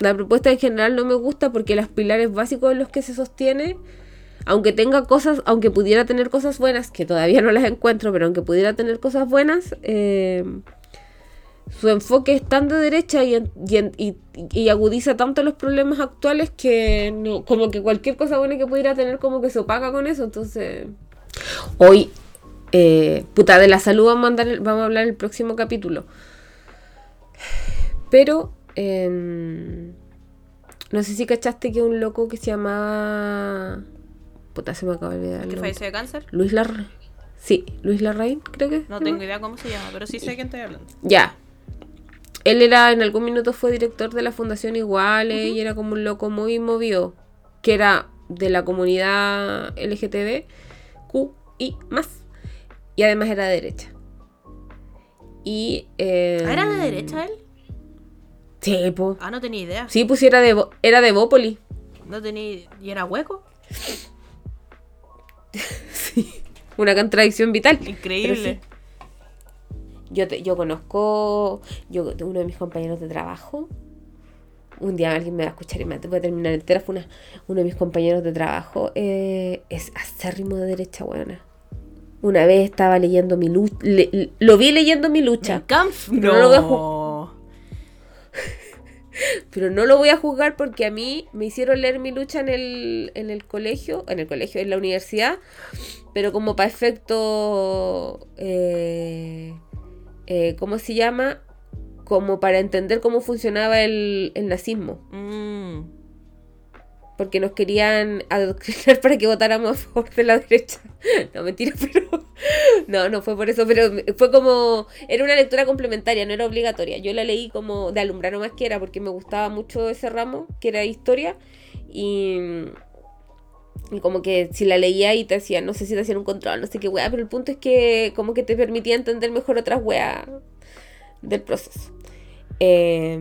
la propuesta en general no me gusta porque los pilares básicos en los que se sostiene, aunque tenga cosas, aunque pudiera tener cosas buenas, que todavía no las encuentro, pero aunque pudiera tener cosas buenas, eh, su enfoque es tan de derecha y, y y- y agudiza tanto los problemas actuales que no, como que cualquier cosa buena que pudiera tener como que se opaca con eso. Entonces, hoy, eh, puta, de la salud vamos a, andar el- vamos a hablar el próximo capítulo. Pero, em, no sé si cachaste que un loco que se llamaba... Puta, se me acaba de olvidar. ¿Que falleció de cáncer? Luis Larraín. Sí, Luis Larraín, creo que. No tengo idea cómo se llama, pero sí sé de quién estoy hablando. Ya. Él era, en algún minuto fue director de la Fundación Iguales y era como un loco muy movido, que era de la comunidad LGTB, Q y más. Y además era de derecha. Y. eh, ¿Ah, ¿Era de derecha él? Sí, po. Ah, no tenía idea. Sí, pues era de, era de Bópoli. No tenía... ¿Y era hueco? Una contradicción vital. Increíble. Yo, te- yo conozco, yo uno de mis compañeros de trabajo, un día alguien me va a escuchar y me voy a terminar entera, fue una- uno de mis compañeros de trabajo, eh, es acérrimo de derecha, buena. Una vez estaba leyendo mi lucha, lo vi leyendo mi lucha. Pero no lo voy a pero no lo voy a juzgar porque a mí me hicieron leer mi lucha en el, en el colegio, en el colegio, en la universidad, pero como para efecto, eh, eh, ¿cómo se llama? Como para entender cómo funcionaba el, el nazismo, Mm. porque nos querían adoctrinar para que votáramos a favor de la derecha. No, mentira, pero... No, no fue por eso, pero fue como... Era una lectura complementaria, no era obligatoria. Yo la leí como de alumbrar más que era, porque me gustaba mucho ese ramo, que era historia, y... Y como que si la leía y te hacía, no sé si te hacían un control, no sé qué weá, pero el punto es que como que te permitía entender mejor otras weas del proceso. Eh,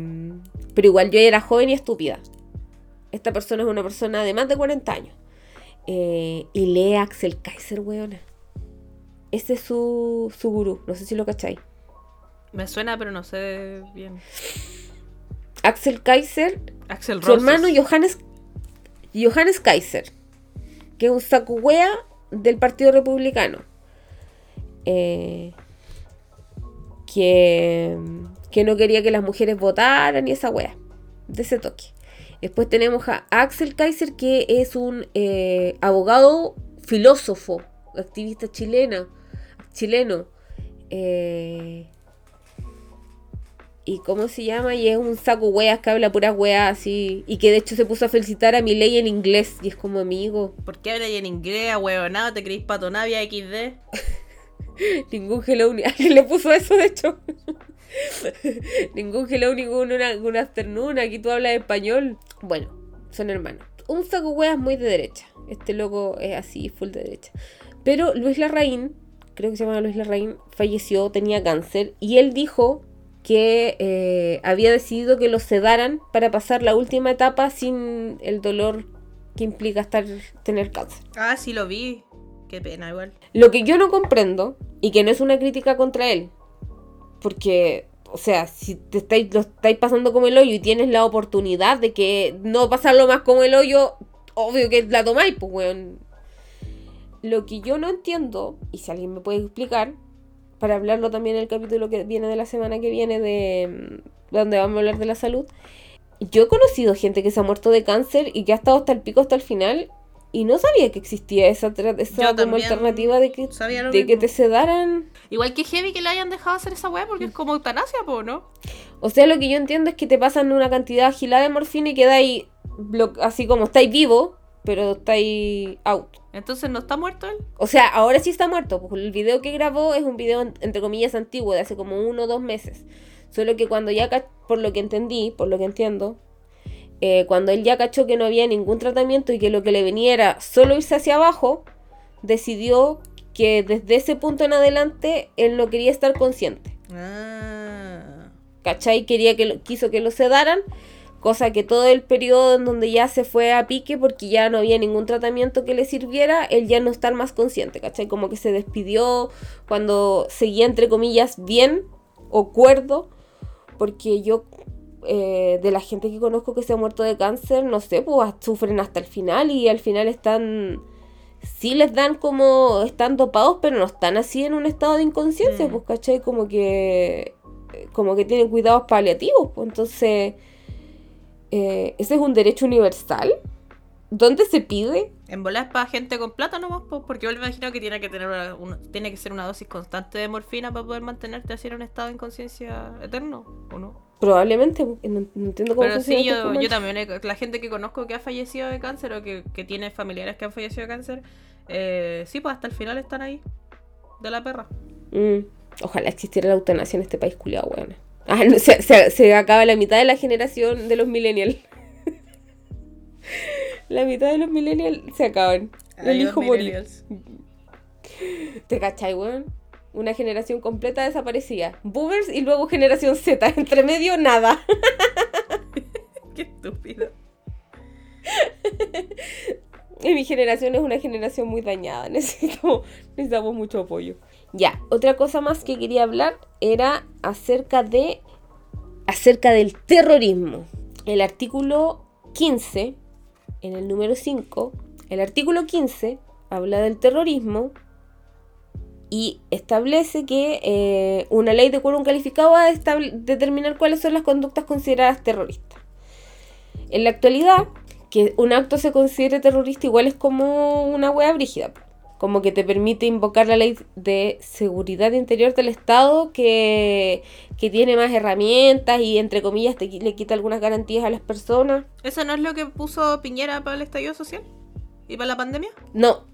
pero igual yo era joven y estúpida. Esta persona es una persona de más de 40 años. Eh, y lee a Axel Kaiser, weona. Ese es su, su gurú. No sé si lo cacháis. Me suena, pero no sé bien. Axel Kaiser, Axel su hermano Johannes, Johannes Kaiser, que es un sacuwea del Partido Republicano. Eh, que, que no quería que las mujeres votaran y esa wea. De ese toque. Después tenemos a Axel Kaiser, que es un eh, abogado, filósofo, activista chilena, chileno. Eh, ¿Y cómo se llama? Y es un saco weas que habla puras weas así. Y que de hecho se puso a felicitar a mi ley en inglés. Y es como amigo. ¿Por qué hablas en inglés, huevonado? ¿Te creís patonavia XD? Ningún hello ni. Alguien le puso eso, de hecho. ningún hello, ningún una, afternoon. Aquí tú hablas español. Bueno, son hermanos. Un saco weas muy de derecha. Este loco es así, full de derecha. Pero Luis Larraín, creo que se llama Luis Larraín, falleció, tenía cáncer. Y él dijo que eh, había decidido que lo sedaran para pasar la última etapa sin el dolor que implica estar tener cáncer. Ah, sí lo vi. Qué pena, igual. Lo que yo no comprendo, y que no es una crítica contra él, porque, o sea, si te estáis, lo estáis pasando como el hoyo y tienes la oportunidad de que no pasarlo más como el hoyo, obvio que la tomáis, pues, weón. Lo que yo no entiendo, y si alguien me puede explicar, para hablarlo también en el capítulo que viene de la semana que viene, de mm, donde vamos a hablar de la salud, yo he conocido gente que se ha muerto de cáncer y que ha estado hasta el pico, hasta el final, y no sabía que existía esa, esa como alternativa de que, de que te sedaran. Igual que heavy que le hayan dejado hacer esa weá porque es como eutanasia, po, ¿no? O sea, lo que yo entiendo es que te pasan una cantidad agilada de morfina y quedáis así como estáis vivo, pero estáis out. Entonces no está muerto él. O sea, ahora sí está muerto. Pues el video que grabó es un video en- entre comillas antiguo, de hace como uno o dos meses. Solo que cuando ya, por lo que entendí, por lo que entiendo, eh, cuando él ya cachó que no había ningún tratamiento y que lo que le venía era solo irse hacia abajo, decidió que desde ese punto en adelante él no quería estar consciente. Ah. ¿Cachai? Quería que lo- quiso que lo sedaran, cosa que todo el periodo en donde ya se fue a pique porque ya no había ningún tratamiento que le sirviera, él ya no estar más consciente, ¿cachai? Como que se despidió cuando seguía entre comillas bien o cuerdo, porque yo eh, de la gente que conozco que se ha muerto de cáncer, no sé, pues sufren hasta el final y al final están... Sí les dan como, están dopados, pero no están así en un estado de inconsciencia, Mm. pues, ¿cachai? Como que como que tienen cuidados paliativos. Pues entonces, eh, ese es un derecho universal. ¿Dónde se pide? En volar es para gente con plata nomás, porque yo me imagino que tiene que tener una, una- tiene que ser una dosis constante de morfina para poder mantenerte así en un estado de inconsciencia eterno, ¿o no? Probablemente, no, entiendo cómo Pero sí, el yo, yo también, he- la gente que conozco que ha fallecido de cáncer o que, que tiene familiares que han fallecido de cáncer, eh, sí, pues hasta el final están ahí, de la perra. Mm, Ojalá existiera la eutanasia en este país culiado, weón. Ah, no, se, se- se acaba la mitad de la generación de los millennials. la mitad de los millennials se acaban. Adiós, elijo morir. ¿Te cachai, weón? Una generación completa desaparecida. Boomers y luego generación Z. Entre medio, nada. Qué estúpido. Y mi generación es una generación muy dañada. Necesito, necesitamos mucho apoyo. Ya, otra cosa más que quería hablar era acerca de. acerca del terrorismo. El artículo 15, en el número 5, el artículo 15 habla del terrorismo y establece que eh, una ley de quórum calificado va a determinar cuáles son las conductas consideradas terroristas. En la actualidad, que un acto se considere terrorista igual es como una wea brígida. Como que te permite invocar la ley de seguridad interior del Estado que, que tiene más herramientas y entre comillas te, le quita algunas garantías a las personas. ¿Eso no es lo que puso Piñera para el estallido social? ¿Y para la pandemia? No,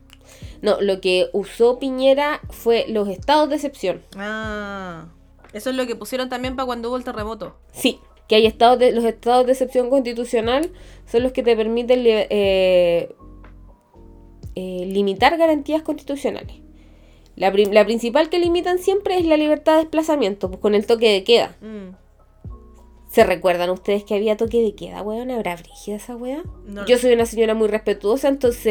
no, lo que usó Piñera fue los estados de excepción. Ah. Eso es lo que pusieron también para cuando hubo el terremoto. Sí, que hay estados de, los estados de excepción constitucional son los que te permiten eh, eh, limitar garantías constitucionales. La, principal que limitan siempre es la libertad de desplazamiento, pues con el toque de queda. Mm. ¿Se recuerdan ustedes que había toque de queda, weón? ¿Habrá brígida esa weá? No. Yo soy una señora muy respetuosa, entonces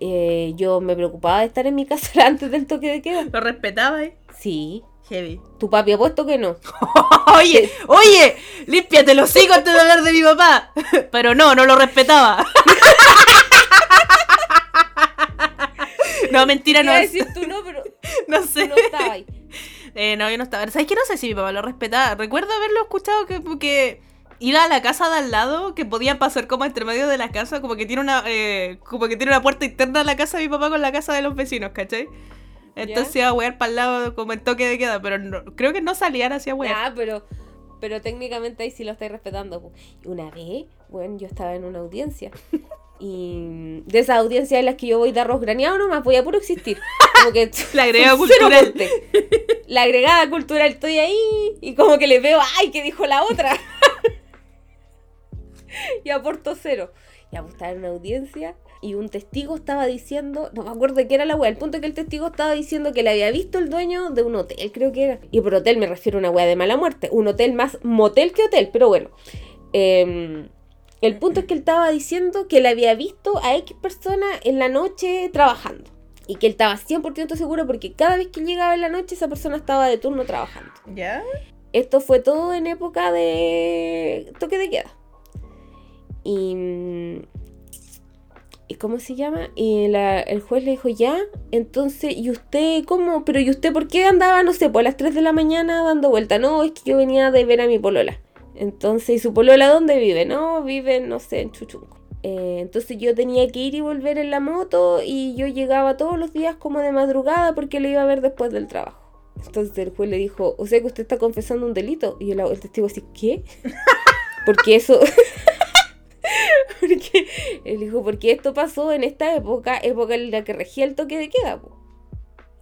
eh, yo me preocupaba de estar en mi casa antes del toque de queda. ¿Lo respetaba, eh? Sí. Heavy. Tu papi ha puesto que no. Oye, oye, límpiate los hijos antes de hablar de mi papá. Pero no, no lo respetaba. No, mentira, no, decir tú no, pero no tú sé. no estabas ahí. Eh, no, yo no estaba. ¿Sabes qué? No sé si mi papá lo respetaba. Recuerdo haberlo escuchado que, que iba a la casa de al lado, que podían pasar como entre medio de la casa, como que tiene una eh, como que tiene una puerta interna a la casa de mi papá con la casa de los vecinos, ¿cachai? Entonces iba a wear para el lado como en toque de queda, pero no- creo que no salían hacia wear. Ya, pero, pero técnicamente ahí sí lo estáis respetando. Una vez, bueno, yo estaba en una audiencia. Y de esas audiencias en las que yo voy de arroz graneado nomás, voy a puro existir. Como que La agregada cultural. La agregada cultural, estoy ahí y como que le veo, ¡ay! ¿Qué dijo la otra? y aporto cero. Ya pues estaba en una audiencia y un testigo estaba diciendo, no me acuerdo de qué era la wea, el punto es que el testigo estaba diciendo que le había visto el dueño de un hotel, creo que era. Y por hotel me refiero a una wea de mala muerte, un hotel más motel que hotel, pero bueno. Em, el punto es que él estaba diciendo que le había visto a X persona en la noche trabajando. Y que él estaba 100% seguro porque cada vez que llegaba en la noche esa persona estaba de turno trabajando. ¿Ya? Esto fue todo en época de toque de queda. Y... mm, ¿Y cómo se llama? Y la- el juez le dijo, ya, entonces, ¿y usted cómo? Pero ¿y usted por qué andaba, no sé, por las 3 de la mañana dando vuelta? No, es que yo venía de ver a mi polola. Entonces, ¿y su polola dónde vive? No, vive, no sé, en Chuchunco. Eh, entonces yo tenía que ir y volver en la moto y yo llegaba todos los días como de madrugada porque le iba a ver después del trabajo. Entonces el juez le dijo, o sea que usted está confesando un delito. Y el, el testigo así, ¿qué? Porque eso... porque él dijo, porque esto pasó en esta época, época en la que regía el toque de queda. po.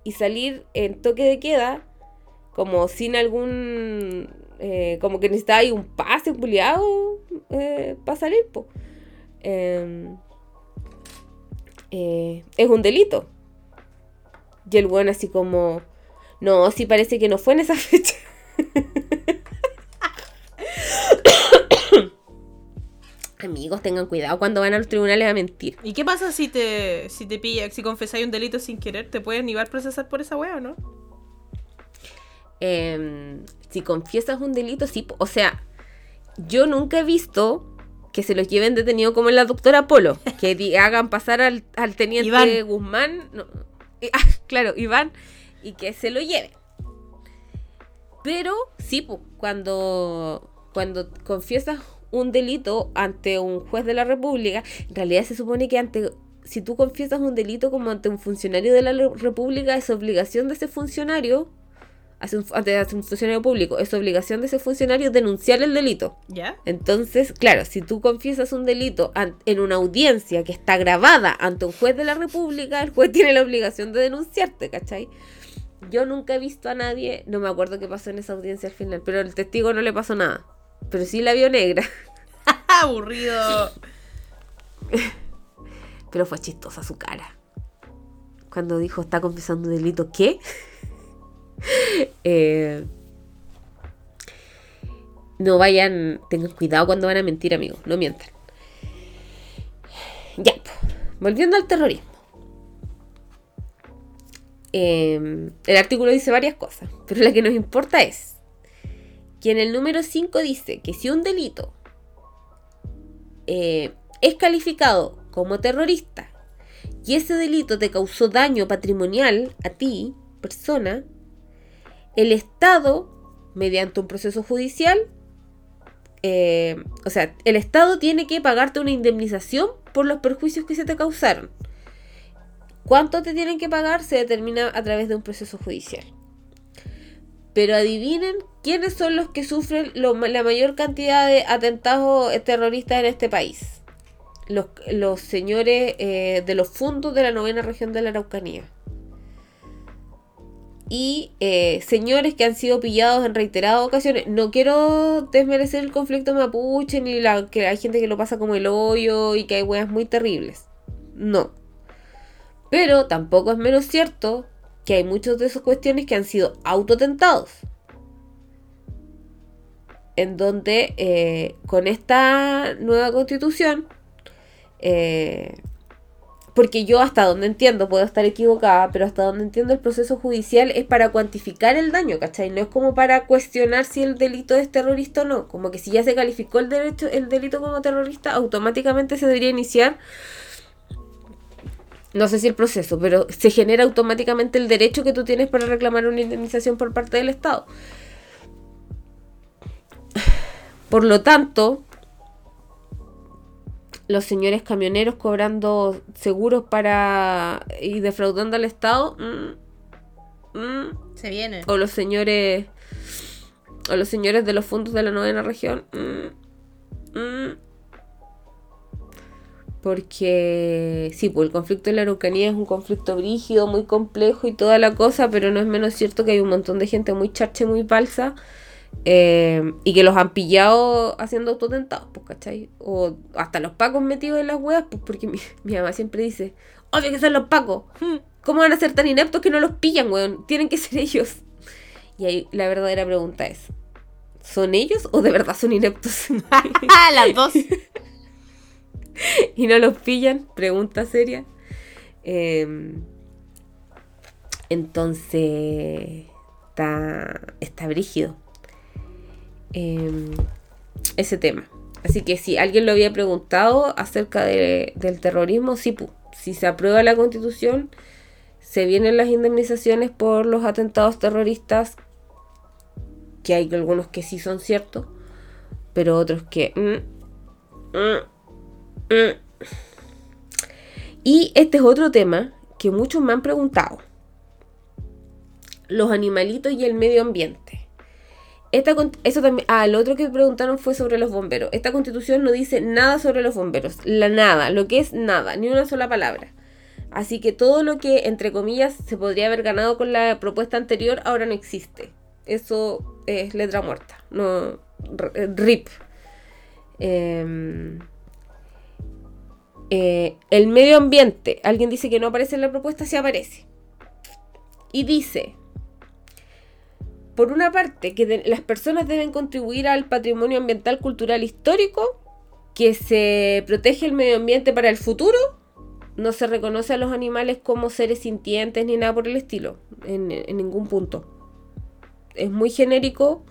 Y salir en toque de queda, como sin algún... eh, como que necesitaba ahí un pase, un puliado para salir, po. Em, eh, es un delito. Y el bueno así como... No, sí parece que no fue en esa fecha. Amigos, tengan cuidado cuando van a los tribunales a mentir. ¿Y qué pasa si te, si te pilla, si confesáis un delito sin querer? ¿Te pueden igual procesar por esa wea o no? Em, si confiesas un delito, sí. O sea, yo nunca he visto que se los lleven detenido como en la doctora Polo. Que hagan pasar al, al teniente Iván. Guzmán. no, eh, ah, claro, Iván. Y que se lo lleven. Pero sí, cuando, cuando confiesas un delito ante un juez de la República, en realidad se supone que ante si tú confiesas un delito como ante un funcionario de la República, es obligación de ese funcionario, hace un, ante hace un funcionario público, es obligación de ese funcionario denunciar el delito. ¿Ya? Entonces, claro, si tú confiesas un delito en una audiencia que está grabada ante un juez de la República, el juez tiene la obligación de denunciarte, ¿cachai? Yo nunca he visto a nadie, no me acuerdo qué pasó en esa audiencia al final, pero el testigo no le pasó nada. Pero sí la vio negra. Aburrido. Pero fue chistosa su cara. Cuando dijo está confesando un delito, ¿qué? Eh, no vayan, tengan cuidado cuando van a mentir, amigos, no mientan. Ya, volviendo al terrorismo. Eh, el artículo dice varias cosas, pero la que nos importa es que en el número 5 dice que si un delito eh, es calificado como terrorista y ese delito te causó daño patrimonial a ti, persona, el Estado, mediante un proceso judicial, eh, o sea, el Estado tiene que pagarte una indemnización por los perjuicios que se te causaron. ¿Cuánto te tienen que pagar? Se determina a través de un proceso judicial. Pero adivinen quiénes son los que sufren la mayor cantidad de atentados terroristas en este país. Los, señores eh, de los fundos de la novena región de la Araucanía. Y eh, señores que han sido pillados en reiteradas ocasiones. No quiero desmerecer el conflicto mapuche ni la, que hay gente que lo pasa como el hoyo y que hay weas muy terribles. No. Pero tampoco es menos cierto que hay muchas de esas cuestiones que han sido autotentados. En donde eh, con esta nueva constitución, eh, porque yo hasta donde entiendo, puedo estar equivocada, pero hasta donde entiendo el proceso judicial es para cuantificar el daño, ¿cachai? No es como para cuestionar si el delito es terrorista o no. Como que si ya se calificó el, derecho, el delito como terrorista, automáticamente se debería iniciar no sé si el proceso, pero se genera automáticamente el derecho que tú tienes para reclamar una indemnización por parte del Estado. Por lo tanto, los señores camioneros cobrando seguros para y defraudando al Estado, mm, mm, Se viene. o los señores o los señores de los fondos de la novena región, mm, porque sí, pues el conflicto en la Araucanía es un conflicto brígido, muy complejo y toda la cosa, pero no es menos cierto que hay un montón de gente muy charche, muy falsa, eh, y que los han pillado haciendo autotentados, pues, ¿cachai? O hasta los pacos metidos en las weas, pues porque mi, mi mamá siempre dice, obvio que son los pacos, ¿cómo van a ser tan ineptos que no los pillan, weón? Tienen que ser ellos. Y ahí la verdadera pregunta es, ¿son ellos o de verdad son ineptos? Las dos. y no los pillan, pregunta seria. Eh, entonces, está, está brígido eh, ese tema. Así que si alguien lo había preguntado acerca de- del terrorismo, sí, si se aprueba la constitución, se vienen las indemnizaciones por los atentados terroristas, que hay algunos que sí son ciertos, pero otros que... mm, mm, Mm. Y este es otro tema que muchos me han preguntado. Los animalitos y el medio ambiente. Esta, también, ah, lo otro que preguntaron fue sobre los bomberos. Esta constitución no dice nada sobre los bomberos. La nada, lo que es nada, ni una sola palabra. Así que todo lo que, entre comillas, se podría haber ganado con la propuesta anterior, ahora no existe. Eso es letra muerta. No, r- RIP. Em, eh, el medio ambiente, alguien dice que no aparece en la propuesta, sí aparece. Y dice, por una parte, que las personas deben contribuir al patrimonio ambiental, cultural, histórico, que se protege el medio ambiente para el futuro, no se reconoce a los animales como seres sintientes ni nada por el estilo, en, ningún punto. Es muy genérico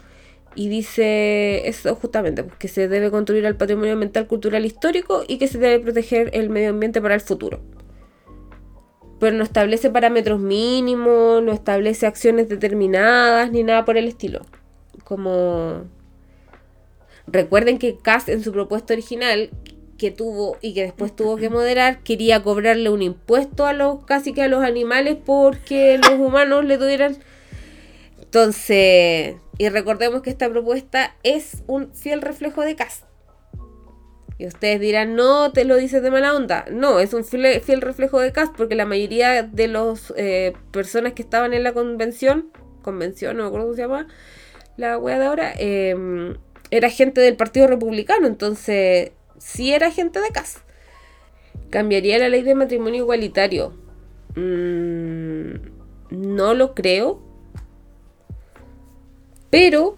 y dice eso justamente, pues, que se debe construir al patrimonio ambiental, cultural, histórico y que se debe proteger el medio ambiente para el futuro. Pero no establece parámetros mínimos, no establece acciones determinadas ni nada por el estilo. Como recuerden que Cass en su propuesta original que tuvo y que después tuvo que moderar, quería cobrarle un impuesto a los casi que a los animales porque los humanos le tuvieran entonces, y recordemos que esta propuesta es un fiel reflejo de Cass. Y ustedes dirán, no, te lo dices de mala onda. No, es un fiel, reflejo de Cass porque la mayoría de las personas que estaban en la convención, convención, no me acuerdo cómo se llama, la wea de ahora, eh, era gente del Partido Republicano. Entonces, sí era gente de Cass. ¿Cambiaría la ley de matrimonio igualitario? Mm, no lo creo. Pero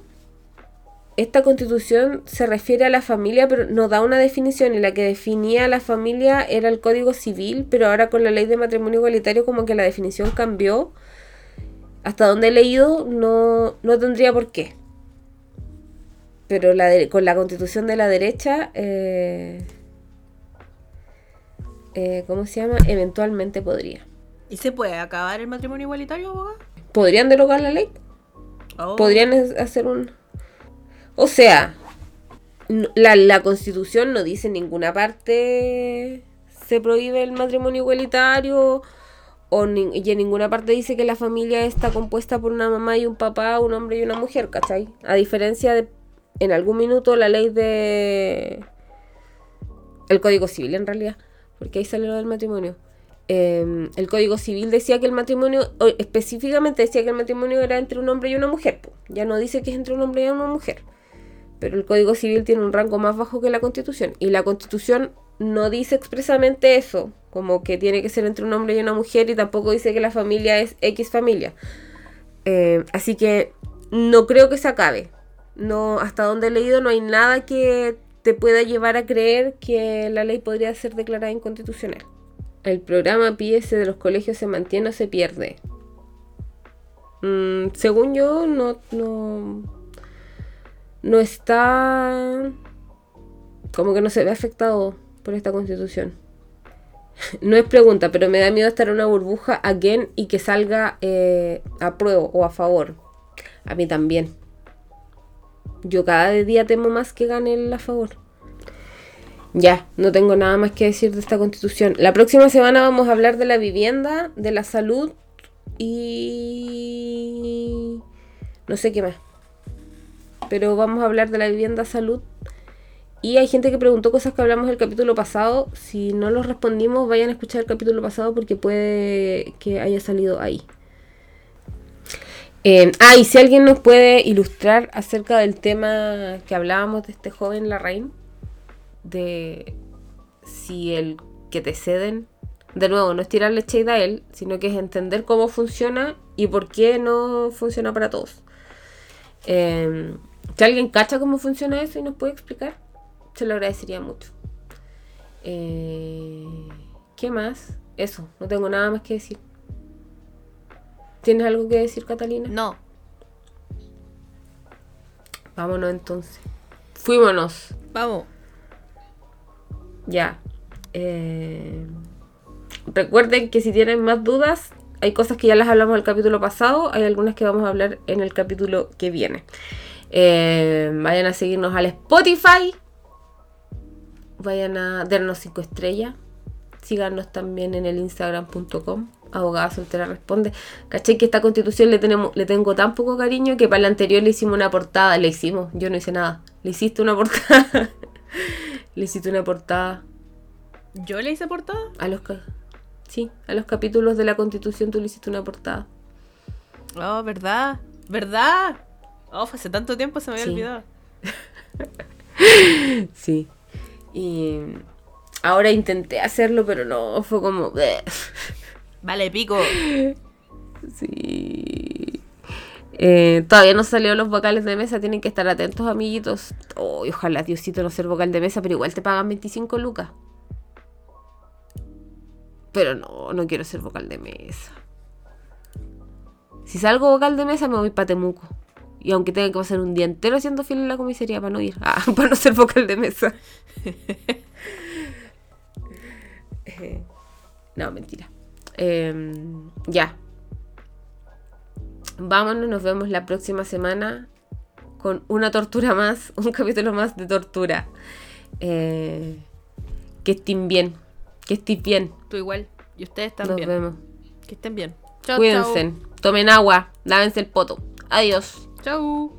esta constitución se refiere a la familia, pero no da una definición. Y la que definía a la familia era el Código Civil, pero ahora con la ley de matrimonio igualitario como que la definición cambió. Hasta donde he leído no, no tendría por qué. Pero la de- con la constitución de la derecha, eh, eh, ¿cómo se llama? Eventualmente podría. ¿Y se puede acabar el matrimonio igualitario, abogado? ¿Podrían derogar la ley? Oh. Podrían hacer un... O sea, la, la constitución no dice en ninguna parte se prohíbe el matrimonio igualitario o ni- y en ninguna parte dice que la familia está compuesta por una mamá y un papá, un hombre y una mujer, ¿cachai? A diferencia de en algún minuto la ley de... El Código Civil en realidad, porque ahí sale lo del matrimonio. Eh, el Código Civil decía que el matrimonio, específicamente decía que el matrimonio era entre un hombre y una mujer. Ya no dice que es entre un hombre y una mujer. Pero el Código Civil tiene un rango más bajo que la Constitución. Y la Constitución no dice expresamente eso. como que tiene que ser entre un hombre y una mujer y tampoco dice que la familia es X familia. Eh, así que no creo que se acabe. No, hasta donde he leído no hay nada que te pueda llevar a creer que la ley podría ser declarada inconstitucional. El programa PS de los colegios se mantiene o se pierde. Mm, según yo, no, no, no está como que no se ve afectado por esta constitución. No es pregunta, pero me da miedo estar en una burbuja again y que salga eh, a prueba o a favor. A mí también. Yo cada día temo más que gane el a favor. Ya, no tengo nada más que decir de esta constitución. La próxima semana vamos a hablar de la vivienda, de la salud y... no sé qué más. Pero vamos a hablar de la vivienda, salud. Y hay gente que preguntó cosas que hablamos del capítulo pasado. Si no los respondimos, vayan a escuchar el capítulo pasado porque puede que haya salido ahí. Eh, ah, y si alguien nos puede ilustrar acerca del tema que hablábamos de este joven Larraín, de si el que te ceden, de nuevo, no es tirarle shade a él, sino que es entender cómo funciona y por qué no funciona para todos. Eh, si alguien cacha cómo funciona eso y nos puede explicar, se lo agradecería mucho. Eh, ¿Qué más? Eso, no tengo nada más que decir. ¿Tienes algo que decir, Catalina? No. Vámonos entonces. Fuímonos. Vamos. Ya. Eh, recuerden que si tienen más dudas, hay cosas que ya las hablamos en el capítulo pasado, hay algunas que vamos a hablar en el capítulo que viene. Eh, vayan a seguirnos al Spotify. Vayan a darnos 5 estrellas. Síganos también en el instagram.com. Abogada soltera responde. Caché que esta constitución le, tenemos, le tengo tan poco cariño que para la anterior le hicimos una portada. Le hicimos, yo no hice nada. Le hiciste una portada. le hiciste una portada. ¿Yo le hice portada? A los, sí, a los capítulos de la constitución tú le hiciste una portada. Oh, ¿verdad? ¿Verdad? Oh, fue hace tanto tiempo se me había Sí. olvidado. Sí. Y ahora intenté hacerlo, pero no, fue como... Vale, pico. Sí. Eh, todavía no salieron los vocales de mesa, tienen que estar atentos, amiguitos. Oh, y ojalá, Diosito, no ser vocal de mesa, pero igual te pagan 25 lucas. Pero no, no quiero ser vocal de mesa. Si salgo vocal de mesa, me voy para Temuco. Y aunque tenga que pasar un día entero haciendo fila en la comisaría para no ir. Ah, para no ser vocal de mesa. Eh, no, mentira. Em, ya. Vámonos, nos vemos la próxima semana con una tortura más, un capítulo más de tortura. Eh, que estén bien, que estén bien. Tú igual. Y ustedes Nos también. vemos. Que estén bien. Chao, Cuídense, tomen agua, lávense el poto. Adiós. Chao. Chau.